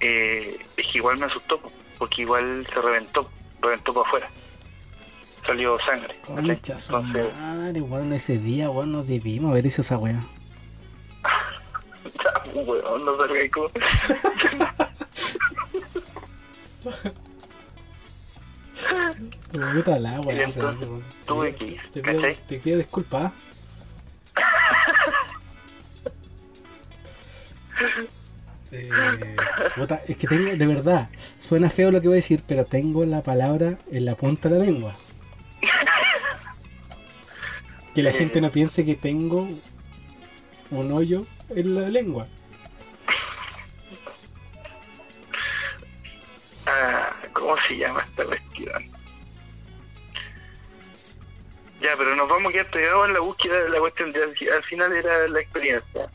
Eh, es que igual me asustó, po, porque igual se reventó, reventó para afuera. Salió sangre. Concha su Entonces, madre, weón, ese día, weón, nos debimos haber hecho esa weá. ya, weón, no salga ahí como- la Y weá. entonces weón. tuve que ir, Te pido, te pido disculpas. Eh, es que tengo, de verdad, suena feo lo que voy a decir, pero tengo la palabra en la punta de la lengua. Que la Eh. gente no piense que tengo un hoyo en la lengua. Ah, ¿Cómo se llama esta cuestión? Ya, pero nos vamos a quedar pegados en la búsqueda de la cuestión. De, al, al final era la experiencia.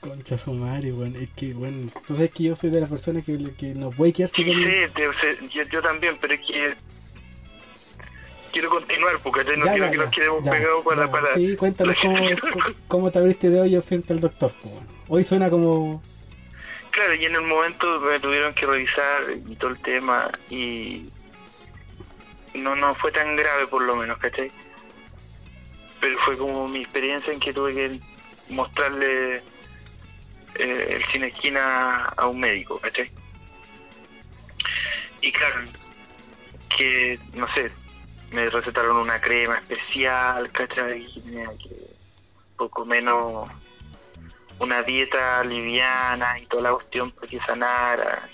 Concha su madre, weón. Es que, weón, tú sabes que yo soy de las personas que, que no voy a quedarse Sí, con... sí, te- se- yo, yo también, pero es que quiero continuar porque no Ya, quiero ya, que nos quedemos pegados para, para... Sí, cuéntanos cómo, te abriste de hoyo frente al doctor. Hoy suena como... Claro, y en el momento me tuvieron que revisar y todo el tema y no no fue tan grave por lo menos, ¿cachai? Pero fue como mi experiencia en que tuve que mostrarle eh, el cine esquina a un médico, ¿cachai? Y claro, que, no sé, me recetaron una crema especial, ¿cachai? Y tenía que poco menos una dieta liviana y toda la cuestión para que sanara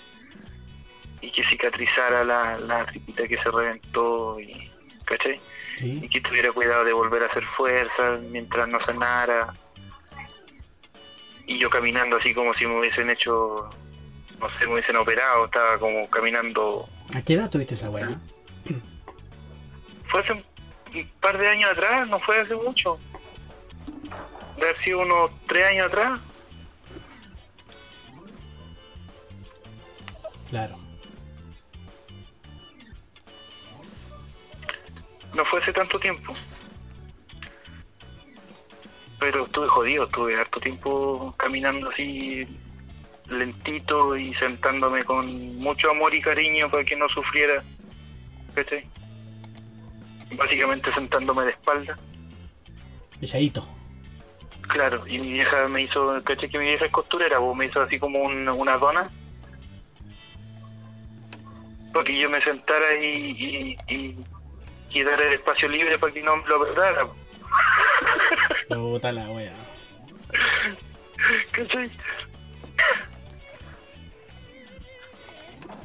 y que cicatrizara la, la tripita que se reventó y ¿cachai? Sí. y que tuviera cuidado de volver a hacer fuerza mientras no sanara y yo caminando así como si me hubiesen hecho no sé me hubiesen operado estaba como caminando ¿A qué edad tuviste esa weá? Fue hace un par de años atrás no fue hace mucho de haber sido unos tres años atrás Claro. no fue hace tanto tiempo pero estuve jodido estuve harto tiempo caminando así lentito y sentándome con mucho amor y cariño para que no sufriera ¿cachai? Básicamente sentándome de espalda Echadito. claro y mi vieja me hizo ¿cachai? que mi vieja es costurera pues, me hizo así como un- una dona para que yo me sentara y, y, y, y dar el espacio libre para que no me lo apretara Puta la weá. ¿Cachai?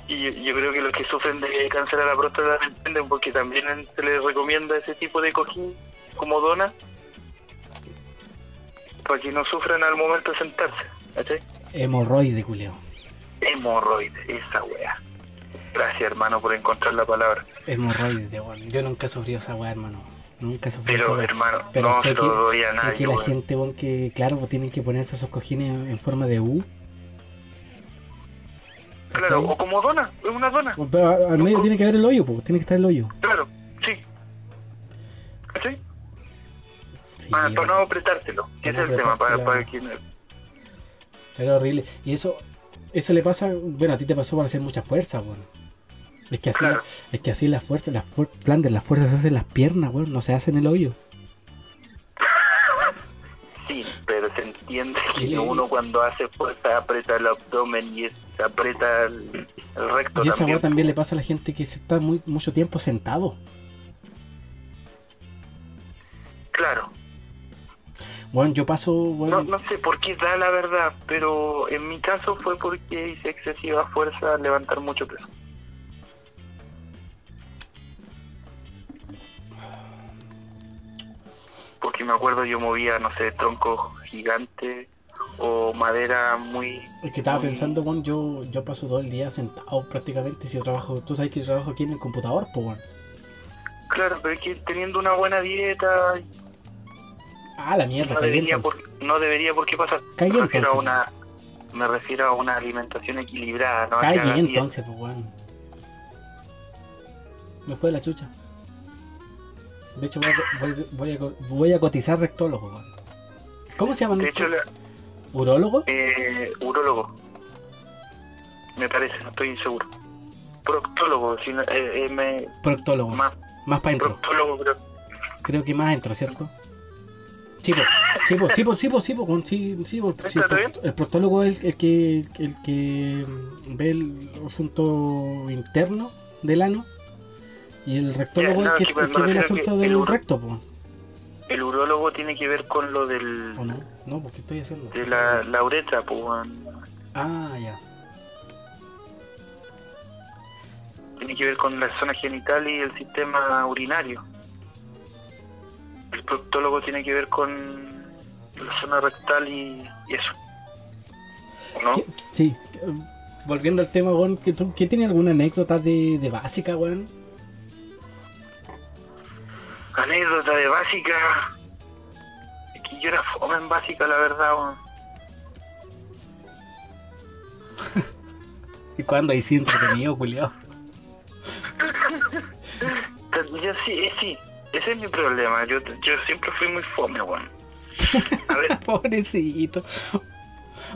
Y yo, creo que los que sufren de cáncer a la próstata me entienden porque también se les recomienda ese tipo de cojín como dona para que no sufran al momento de sentarse. ¿Cachai? Hemorroide, culeo. Hemorroide, esa wea. Gracias hermano por encontrar la palabra. Hemorroide, weón. Yo nunca he sufrido esa weá, hermano. Nunca he sufrido esa Pero weá. hermano, Pero no sé se que, lo doy a sé nadie. que la gente, weón, que claro, pues tienen que ponerse esos cojines en forma de U. Claro, o como dona, es una dona. Pero al medio tiene que haber el hoyo, pues, tiene que estar el hoyo. Claro, sí. ¿Cachai? Sí, Para, para no apretártelo. Ese Para es el tema, para, para que... Era horrible. Y eso, eso le pasa, bueno, a ti te pasó por hacer mucha fuerza, weón. Es que así, Claro. la- es que así las fuerzas, las fuer- Flanders, las fuerzas se hacen en las piernas, weón, no se hacen en el hoyo. Sí, pero se entiende que uno cuando hace fuerza aprieta el abdomen y es- aprieta el, el recto Y esa también. también le pasa a la gente que se está muy, mucho tiempo sentado. Claro, Bueno, yo paso, no, bueno, no sé por qué da la verdad, pero en mi caso fue porque hice excesiva fuerza al levantar mucho peso. Porque me acuerdo yo movía, no sé, troncos gigantes o madera muy... es que estaba muy- pensando, bueno, yo, yo paso todo el día sentado prácticamente si yo trabajo, tú sabes que yo trabajo aquí en el computador, pues bueno. Claro, pero es que teniendo una buena dieta Ah, la mierda, no debería, por, no debería por qué pasar. Caí me refiero a entonces. una me refiero a una alimentación equilibrada, no a dieta. entonces, pues bueno. Me fue la chucha. De hecho, voy a, voy, voy a, voy a cotizar rectólogo. ¿Cómo se llaman? De hecho, la- ¿Urólogo? eh, urólogo. Me parece, no estoy seguro. Proctólogo, si no- eh, eh, me- Proctólogo. más Más para adentro. proctólogo, creo. Creo que más adentro, ¿cierto? Sí, pues, sí, pues, sí, pues, sí, pues, sí, pues, sí, sí, pues, sí, ¿Está el, el proctólogo es el, el que el que mm, ve el asunto interno del ano y el rectólogo Ya, no, es el sí, que, pues, el que ve el asunto que el del uro- recto, pues. El urólogo tiene que ver con lo del ¿O no? No, porque estoy haciendo. de la, la uretra, pues, weón. Ah, ya. tiene que ver con la zona genital y el sistema urinario. El proctólogo tiene que ver con la zona rectal y, y eso. ¿O ¿No? ¿Qué- Sí, volviendo al tema, weón, ¿que tú, ¿qué tiene alguna anécdota de, de básica, weón? Anécdota de básica. Es que yo era fome en básica, la verdad. weón. ¿Y cuándo hay sí entretenido, culiao? Yo sí, eh, sí, ese es mi problema. Yo, yo siempre fui muy fome, weón. A ver, Pobrecito.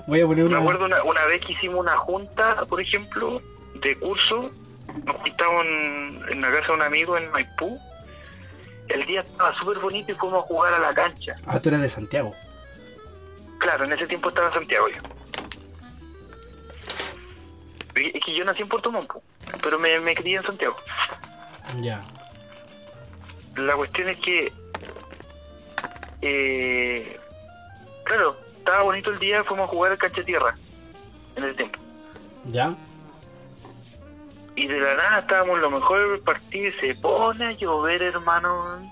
Voy a poner me una. acuerdo una, una vez que hicimos una junta, por ejemplo, de curso. Nos juntamos en, en la casa de un amigo en Maipú. El día estaba súper bonito y fuimos a jugar a la cancha. Ah, tú eres de Santiago. Claro, en ese tiempo estaba en Santiago yo. Es que yo nací en Puerto Montt, pero me, me crié en Santiago. Ya. La cuestión es que, eh, claro, estaba bonito el día, fuimos a jugar al cancha tierra en ese tiempo. ¿Ya? Y de la nada estábamos en lo mejor del partido y se pone a llover, hermano.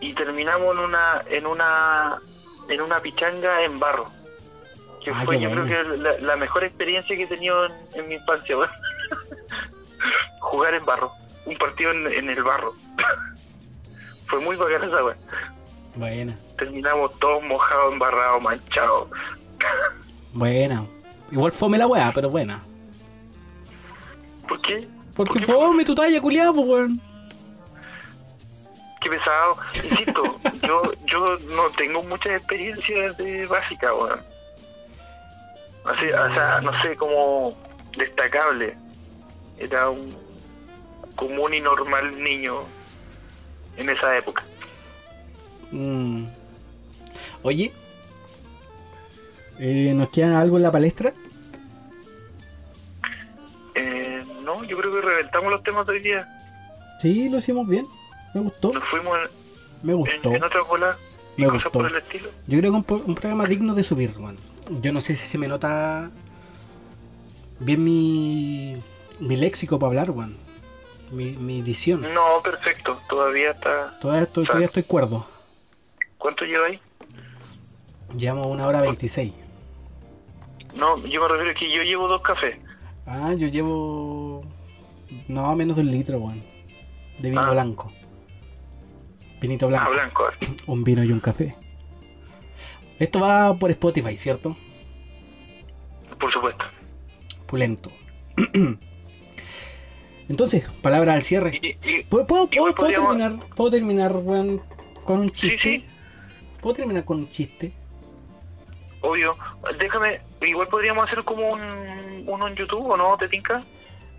Y terminamos en una en una en una pichanga en barro. Que Ah, fue yo bueno. creo que la, la mejor experiencia que he tenido en, en mi infancia. weón. Jugar en barro. Un partido en, en el barro. fue muy bacana esa weá. Buena. Terminamos todos mojados, embarrados, manchados. Buena. Igual fome la weá, pero buena. ¿Por qué? Porque ¿Por fome tu talla, culiado, weón. Qué pesado. Insisto, yo, yo no tengo muchas experiencias de básica, weón. Así, o sea, no sé, como destacable. Era un común y normal niño en esa época. Mm. Oye, eh, ¿nos queda algo en la palestra? No, yo creo que reventamos los temas de hoy día. Sí, lo hicimos bien. Me gustó, Nos fuimos me en, gustó. en, en otras bolas y Me cosas gustó. por el estilo. Yo creo que un, un programa digno de subir, weón. Yo no sé si se me nota bien mi, mi léxico para hablar, weón. Mi, mi edición. No, perfecto. Todavía está. Todavía estoy, todavía estoy cuerdo. ¿Cuánto lleva ahí? Llevamos una hora 26. No, yo me refiero a que yo llevo dos cafés. Ah, yo llevo. No, menos de un litro, weón. De vino Ah. blanco. Vinito Ah, blanco. blanco. Un vino y un café. Esto va por Spotify, ¿cierto? Por supuesto. Pulento. Entonces, palabra al cierre. Y, y- ¿Puedo, puedo, podríamos- terminar, puedo terminar weón, con un Sí, chiste? sí. ¿Puedo terminar con un chiste? obvio. Déjame, igual podríamos hacer como un, uno en YouTube, ¿o no? ¿Te tinca?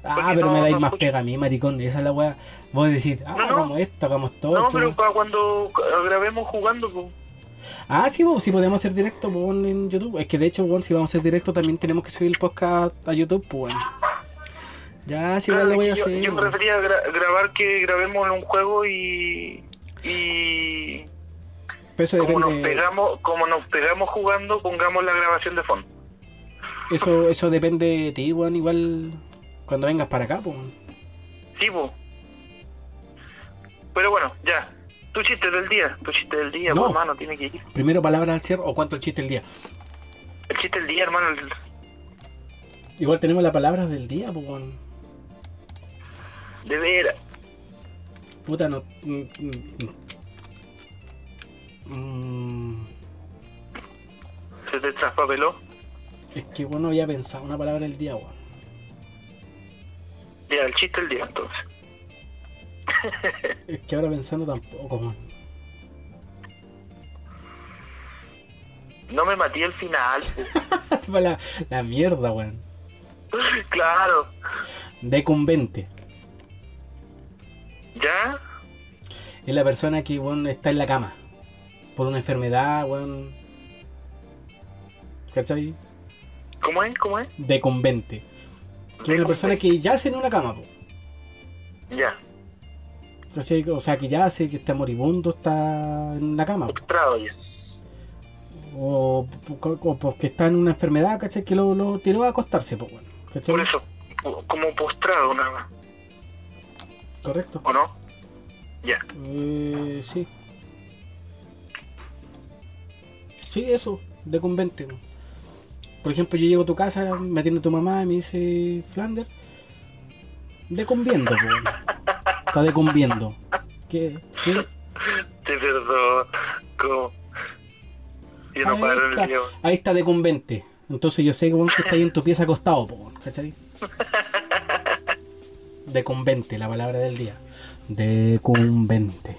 Ah, pero no- me dais no más escucho. pega a mí, maricón. Esa es la weá. Vos decís, ah, No, hagamos esto, hagamos todo. No, pero para cuando grabemos jugando, pues. Ah, sí, vos, si podemos hacer directo pues, weón, en YouTube. Es que de hecho, weón, si vamos a hacer directo también tenemos que subir el podcast a YouTube, pues. Ya, si igual lo voy a yo, hacer. yo me weón. refería a gra- grabar que grabemos en un juego y. Y. Pero eso Como nos, depende. pegamos, como nos pegamos jugando, pongamos la grabación de fondo. Eso, eso depende de ti, weón. Igual cuando vengas para acá, pues. Sí, pues. Pero bueno, ya. Tu chiste del día, tu chiste del día, No. pues, hermano, tiene que ir. Primero palabra al cierre o cuánto el chiste del día. El chiste del día, hermano. el- Igual tenemos la palabra del día, pues. De veras. Puta, no. mm, mm, mm. Se te traspapeló. Es que bueno, había pensado una palabra del día, weón. Ya, el chiste del día, entonces. Es que ahora pensando tampoco. No me maté al final. la mierda, weón. claro. Decumbente. ¿Ya? Es la persona que, weón, está en la cama. Por una enfermedad, weón. ¿Cachai? ¿Cómo es? ¿Cómo es? Decumbente. Que es una persona que yace en una cama, po. Ya. O sea, que yace, que está moribundo, está en la cama. po. Postrado ya. O, o porque está en una enfermedad, ¿cachai? Que lo, lo tiró a acostarse, pues, bueno. ¿Cachai? Por eso, como postrado nada más. ¿Correcto? ¿O no? Ya. Eh, sí. Sí, eso, de convente. Por ejemplo, yo llego a tu casa, me atiende tu mamá y me dice, Flander, de conviendo, po, bueno. Está de conviendo. ¿Qué? ¿Qué? Te perdono. ¿Cómo? Yo no Ahí paro está. el video. Ahí está de convente. Entonces yo sé que está ahí en tu pieza acostado, po, ¿cachai? De convente, la palabra del día. De convente.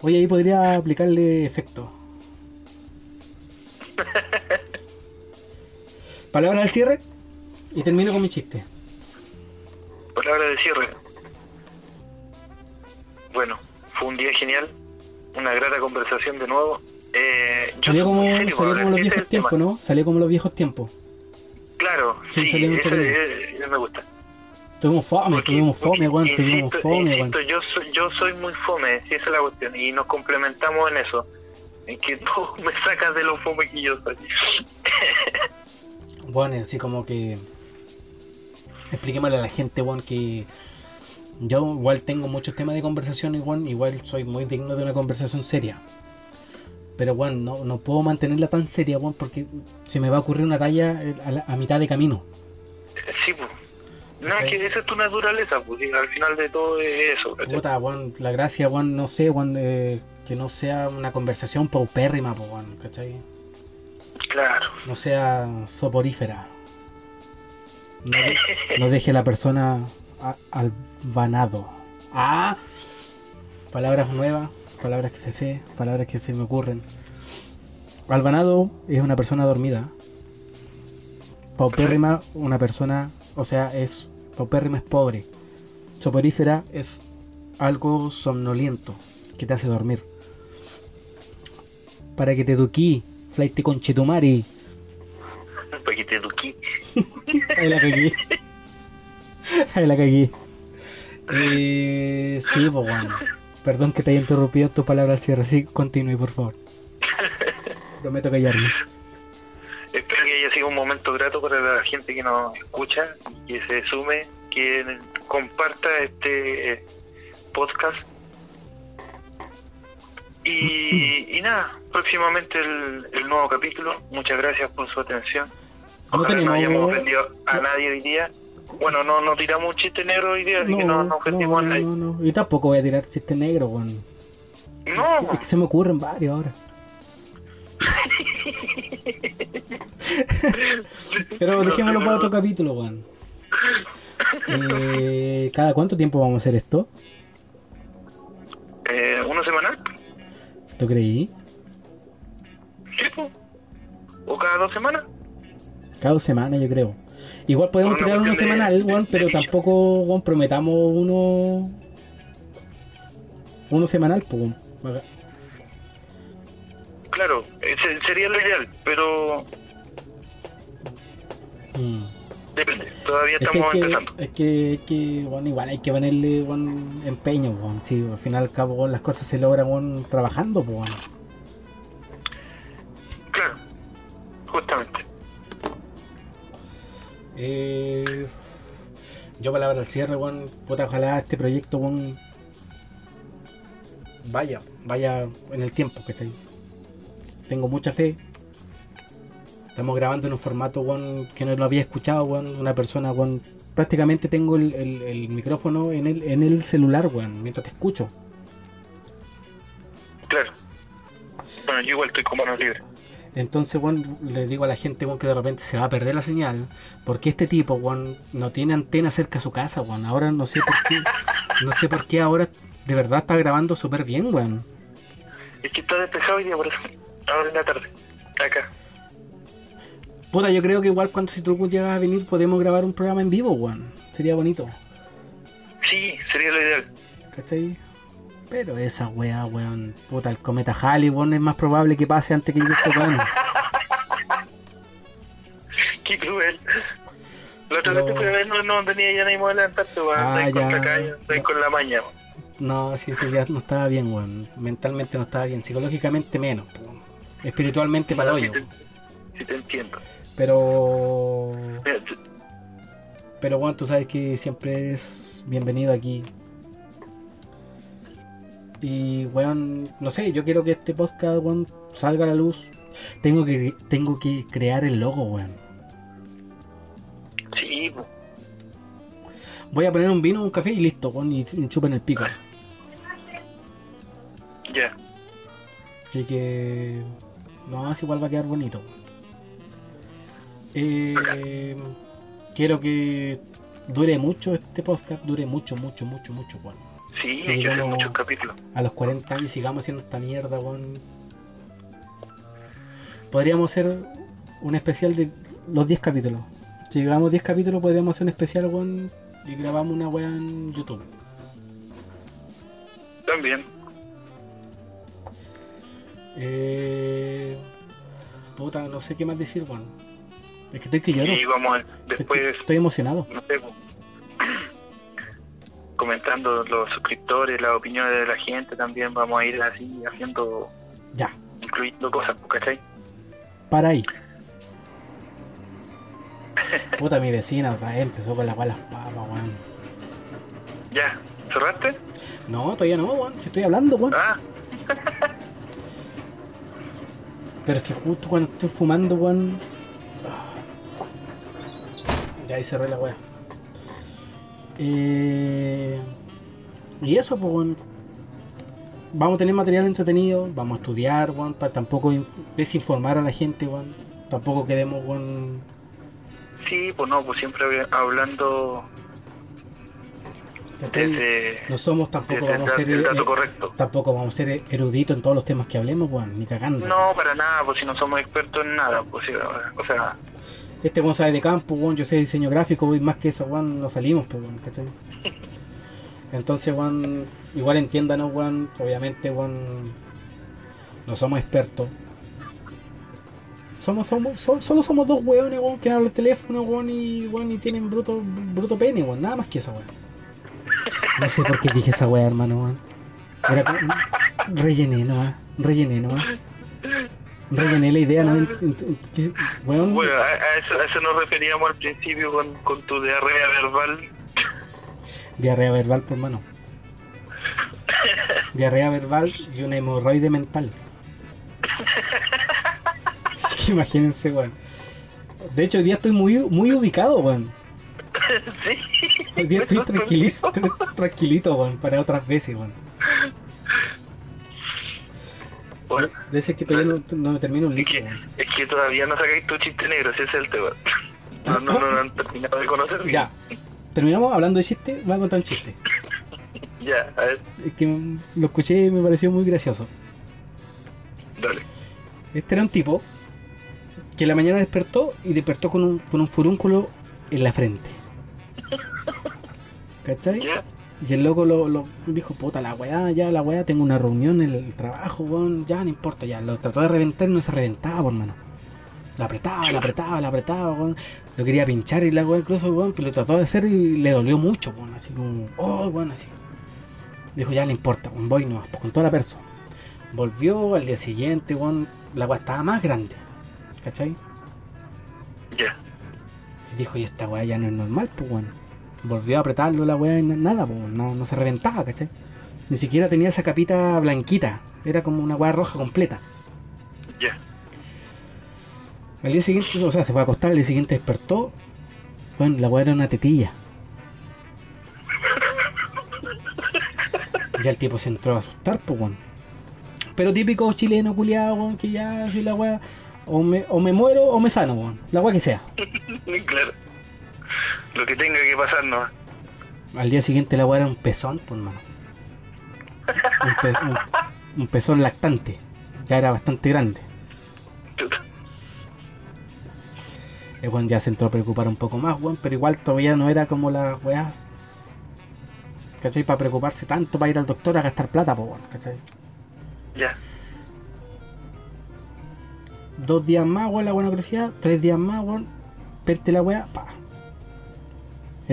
Oye, ahí podría aplicarle efecto. Palabra al cierre y termino con mi chiste. Palabra de cierre. Bueno, fue un día genial. Una grata conversación de nuevo. Eh, Salió como, serio salió como los hablar, ese es viejos tiempos, ¿no? Salió como los viejos tiempos. Claro, Sí, sí, salió mucho ese- ese me gusta. Tuvimos fome, Porque- tuvimos fome, weón, tuvimos fome, insisto, yo soy, yo soy muy fome, si esa es la cuestión, y nos complementamos en eso. en que tú me sacas de los fome que yo soy. Bueno, así como que. Expliquémosle a la gente, Juan, que. Yo igual tengo muchos temas de conversación, igual, igual soy muy digno de una conversación seria. Pero, bueno, no, no puedo mantenerla tan seria, Juan, porque se me va a ocurrir una talla eh, a, la- a mitad de camino. Sí, pues. No, es que esa es tu naturaleza, pues y al final de todo es eso. Puta, Juan, la gracia, Juan, no sé, Juan, eh, que no sea una conversación paupérrima, pues, Juan, ¿cachai? Claro. No sea soporífera. No, de- no deje a la persona a- albanado. Ah, palabras nuevas, palabras que se sé, palabras que se me ocurren. Albanado es una persona dormida. Paupérrima, una persona, o sea, es paupérrima es pobre. Soporífera es algo somnoliento que te hace dormir. Para que te eduquí, flight con chetumari. Para que te eduquí. Ahí la cagué. Ahí la cagué. Eh, sí, pues bueno. Perdón que te haya interrumpido tu palabra al cierre. Sí, continúe, por favor. Prometo callarme. Espero que haya sido un momento grato para la gente que nos escucha que se sume, que comparta este eh, podcast. Y, y nada, próximamente el, el nuevo capítulo. Muchas gracias por su atención. No Ojalá no tenemos- hayamos ofendido a nadie hoy día. Bueno, no, no tiramos un chiste negro hoy día, así que no, no ofendimos no, a nadie. no, no. Y tampoco voy a tirar chiste negro, weón. No, Es que se me ocurren varios ahora. Pero dejémoslo para otro capítulo, weón. Eh, ¿Cada cuánto tiempo vamos a hacer esto? ¿Tú creí? Sí, po. ¿O cada dos semanas? Cada dos semanas, yo creo. Igual podemos una tirar uno semanal, weón, pero tampoco, weón, prometamos uno. Uno semanal, pues. Claro, ese sería lo ideal, pero Mm. Depende. Todavía Es que, estamos que, empezando. es que, es que, bueno, igual hay que ponerle weón, empeño, weón. Sí, al final al cabo, las cosas se logran weón, trabajando, pues, weón. Claro, justamente. Eh, yo palabra al cierre, weón. Puta, ojalá este proyecto, weón. Vaya, vaya en el tiempo, ¿cachai? Tengo mucha fe. Estamos grabando en un formato, weón, que no lo había escuchado, weón. Una persona, weón. Prácticamente tengo el, el- el micrófono en el, en el celular, weón, mientras te escucho. Claro. Bueno, yo igual estoy con manos libres. Entonces, weón, le digo a la gente, weón, que de repente se va a perder la señal. Porque este tipo, weón, no tiene antena cerca de su casa, weón. Ahora no sé por qué. No sé por qué ahora de verdad está grabando súper bien, weón. Es que está despejado hoy día por eso. Ahora en la tarde. Acá. Puta, yo creo que igual cuando si tú llegas a venir podemos grabar un programa en vivo, weón. Sería bonito, Sí, sería lo ideal. ¿cachai? Pero esa weá, weón. Puta, el cometa Halley, weón, es más probable que pase antes que yo esté weón. Qué cruel. La otra vez que fui a ver no, no tenía ya ni modo de levantarte, weón. Ah, Estoy con la calle, estoy con la maña. weón. No, sí, ese día no estaba bien, weón. Mentalmente no estaba bien. Psicológicamente menos, po. Espiritualmente para Sí hoyo. te, sí te entiendo. Pero. Pero bueno, tú sabes que siempre eres bienvenido aquí. Y weón, no sé, yo quiero que este podcast, weón, salga a la luz. Tengo que, tengo que crear el logo, weón. sí. Voy a poner un vino, un café y listo, weón, y un chupa en el pico. ya. Así que. No, es igual va a quedar bonito. Eh, quiero que dure mucho este podcast, dure mucho, mucho, mucho, mucho, weón. Sí, hay que hacer como- muchos capítulos. a los 40 años sigamos haciendo esta mierda, weón. Podríamos hacer un especial de los 10 capítulos. Si llegamos 10 capítulos, podríamos hacer un especial, weón, y grabamos una weá en YouTube. También. Eh... Puta, no sé qué más decir, weón. Es que estoy que lloro. Y vamos a- después, estoy emocionado. no sé, comentando los suscriptores, las opiniones de la gente también. Vamos a ir así haciendo Ya, incluyendo cosas, ¿cachai? Para ahí. Puta, mi vecina otra vez empezó con las balas papas, weón. Ya, ¿cerraste? No, todavía no, weón. Si estoy hablando, weón. Ah, Pero es que justo cuando estoy fumando, weón. Ya ahí cerré la weá. Eh... Y eso, pues. Vamos a tener material entretenido, vamos a estudiar, weón, para tampoco inf- desinformar a la gente, weón. Tampoco quedemos, weón. sí, pues no, pues siempre hab- hablando desde, No somos tampoco, vamos a ser. el dato eh, correcto. tampoco vamos a ser eruditos en todos los temas que hablemos, weón, ni cagando. No, para nada, pues si no somos expertos en nada, pues sí, o sea, Este weón sabe de campo, weón, yo sé de diseño gráfico, y más que eso, weón, no salimos, pues, weón, ¿cachai? Entonces, weón, igual entiéndanos, weón, obviamente, weón, no somos expertos. Somos, somos, sol- solo somos dos weones, weón, que hablan el teléfono, weón, y, weón, y tienen bruto, bruto pene, weón, nada más que eso, weón. No sé por qué dije esa weá, hermano, weón. Era como, rellené nomás, rellené nomás. Rellené la idea, no, weón. bueno, a, a eso, a eso nos referíamos al principio con, con tu diarrea verbal. Diarrea verbal, por mano. Diarrea verbal y una hemorroide mental. Imagínense, weón. De hecho, hoy día estoy muy, muy ubicado, weón. sí. Hoy día estoy tranquilito, tranquilito, weón, para otras veces, weón. Bueno, De ese que todavía no, no me termino es que, weón. es que todavía no sacáis tu chiste negro, ese es el tema. No, no, no, no han terminado de conocer. Ya. Terminamos hablando de chiste, voy a contar un chiste. Ya, a ver, Es que lo escuché y me pareció muy gracioso. dale. Este era un tipo que en la mañana despertó y despertó con un, con un furúnculo en la frente. ¿Cachai? Ya, Y el loco lo, lo dijo, puta la weá, ya la weá, tengo una reunión en el trabajo, weón, ya no importa, ya. Lo trató de reventar y no se reventaba, por hermano. Lo apretaba, lo apretaba, lo apretaba, weón. Lo quería pinchar y la weá incluso, weón, que lo trató de hacer y le dolió mucho, weón, así como, oh, weón, así. Dijo, ya no importa, weón, voy no, pues con toda la persona. Volvió al día siguiente, weón, la weá estaba más grande, ¿cachai? ya. Y dijo, y esta weá ya no es normal, pues weón. Volvió a apretarlo la weá y nada, no, no se reventaba, ¿cachai? Ni siquiera tenía esa capita blanquita, era como una weá roja completa. Ya. Al día siguiente, o sea, se fue a acostar, al día siguiente despertó, bueno, la weá era una tetilla. Ya el tipo se entró a asustar, pues weón. Pero típico chileno culiado, weón, que ya soy la weá. O me, o me muero o me sano, weón. La weá que sea. Claro. Lo que tenga que pasar, no. Al día siguiente la weá era un pezón, pues mano. Un, pe- un- un pezón lactante. Ya era bastante grande. El weón ya se entró a preocupar un poco más, weón, pero igual todavía no era como las weas. ¿Cachai? Para preocuparse tanto para ir al doctor a gastar plata, pues weón, ¿cachai? Ya. Dos días más, weón, la weá no crecía. Tres días más, weón. Pente la weá, pa.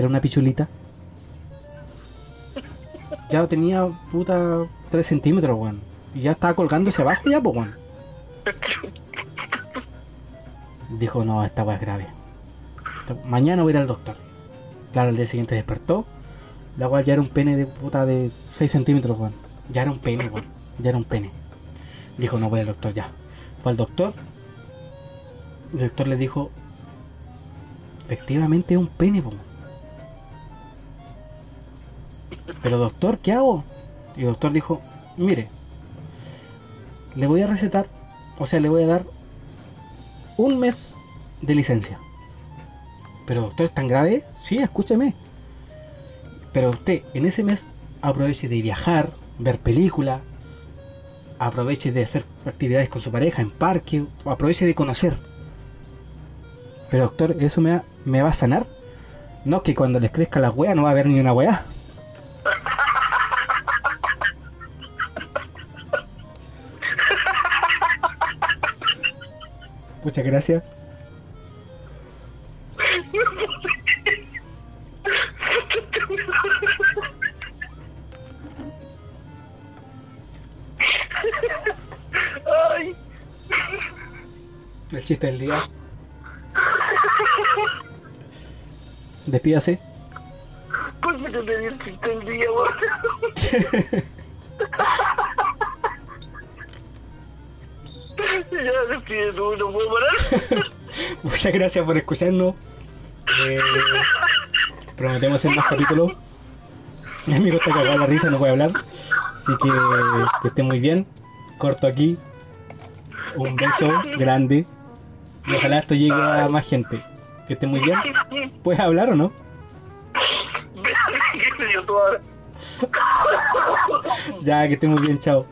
Era una pichulita. Ya tenía puta 3 centímetros, weón. Y ya estaba colgándose abajo ya, pues weón. Dijo, no, esta weá es grave. Mañana voy a ir al doctor. Claro, al día siguiente despertó. La weá ya era un pene de puta de 6 centímetros, weón. Ya era un pene, weón. Ya era un pene. Dijo, no voy al doctor ya. Fue al doctor. El doctor le dijo, efectivamente es un pene, po. Pero doctor, ¿qué hago? Y el doctor dijo, mire, le voy a recetar, o sea, le voy a dar un mes de licencia. Pero doctor, ¿es tan grave? Sí, escúcheme. Pero usted en ese mes aproveche de viajar, ver películas, aproveche de hacer actividades con su pareja en parque, aproveche de conocer. Pero doctor, ¿eso me va, me a sanar? No, que cuando les crezca la wea no va a haber ni una wea. Muchas gracias. El chiste del día. Despídase. Ya, despide tú, no puedo parar. Muchas gracias por escucharnos. Eh, prometemos hacer más capítulos. Mi amigo está cagado la risa, no puede hablar. Así que que esté muy bien. Corto aquí. Un beso grande. Y ojalá esto llegue a más gente. Que esté muy bien. ¿Puedes hablar o no? ¿Qué dio tú ahora? Ya, que esté muy bien, chao.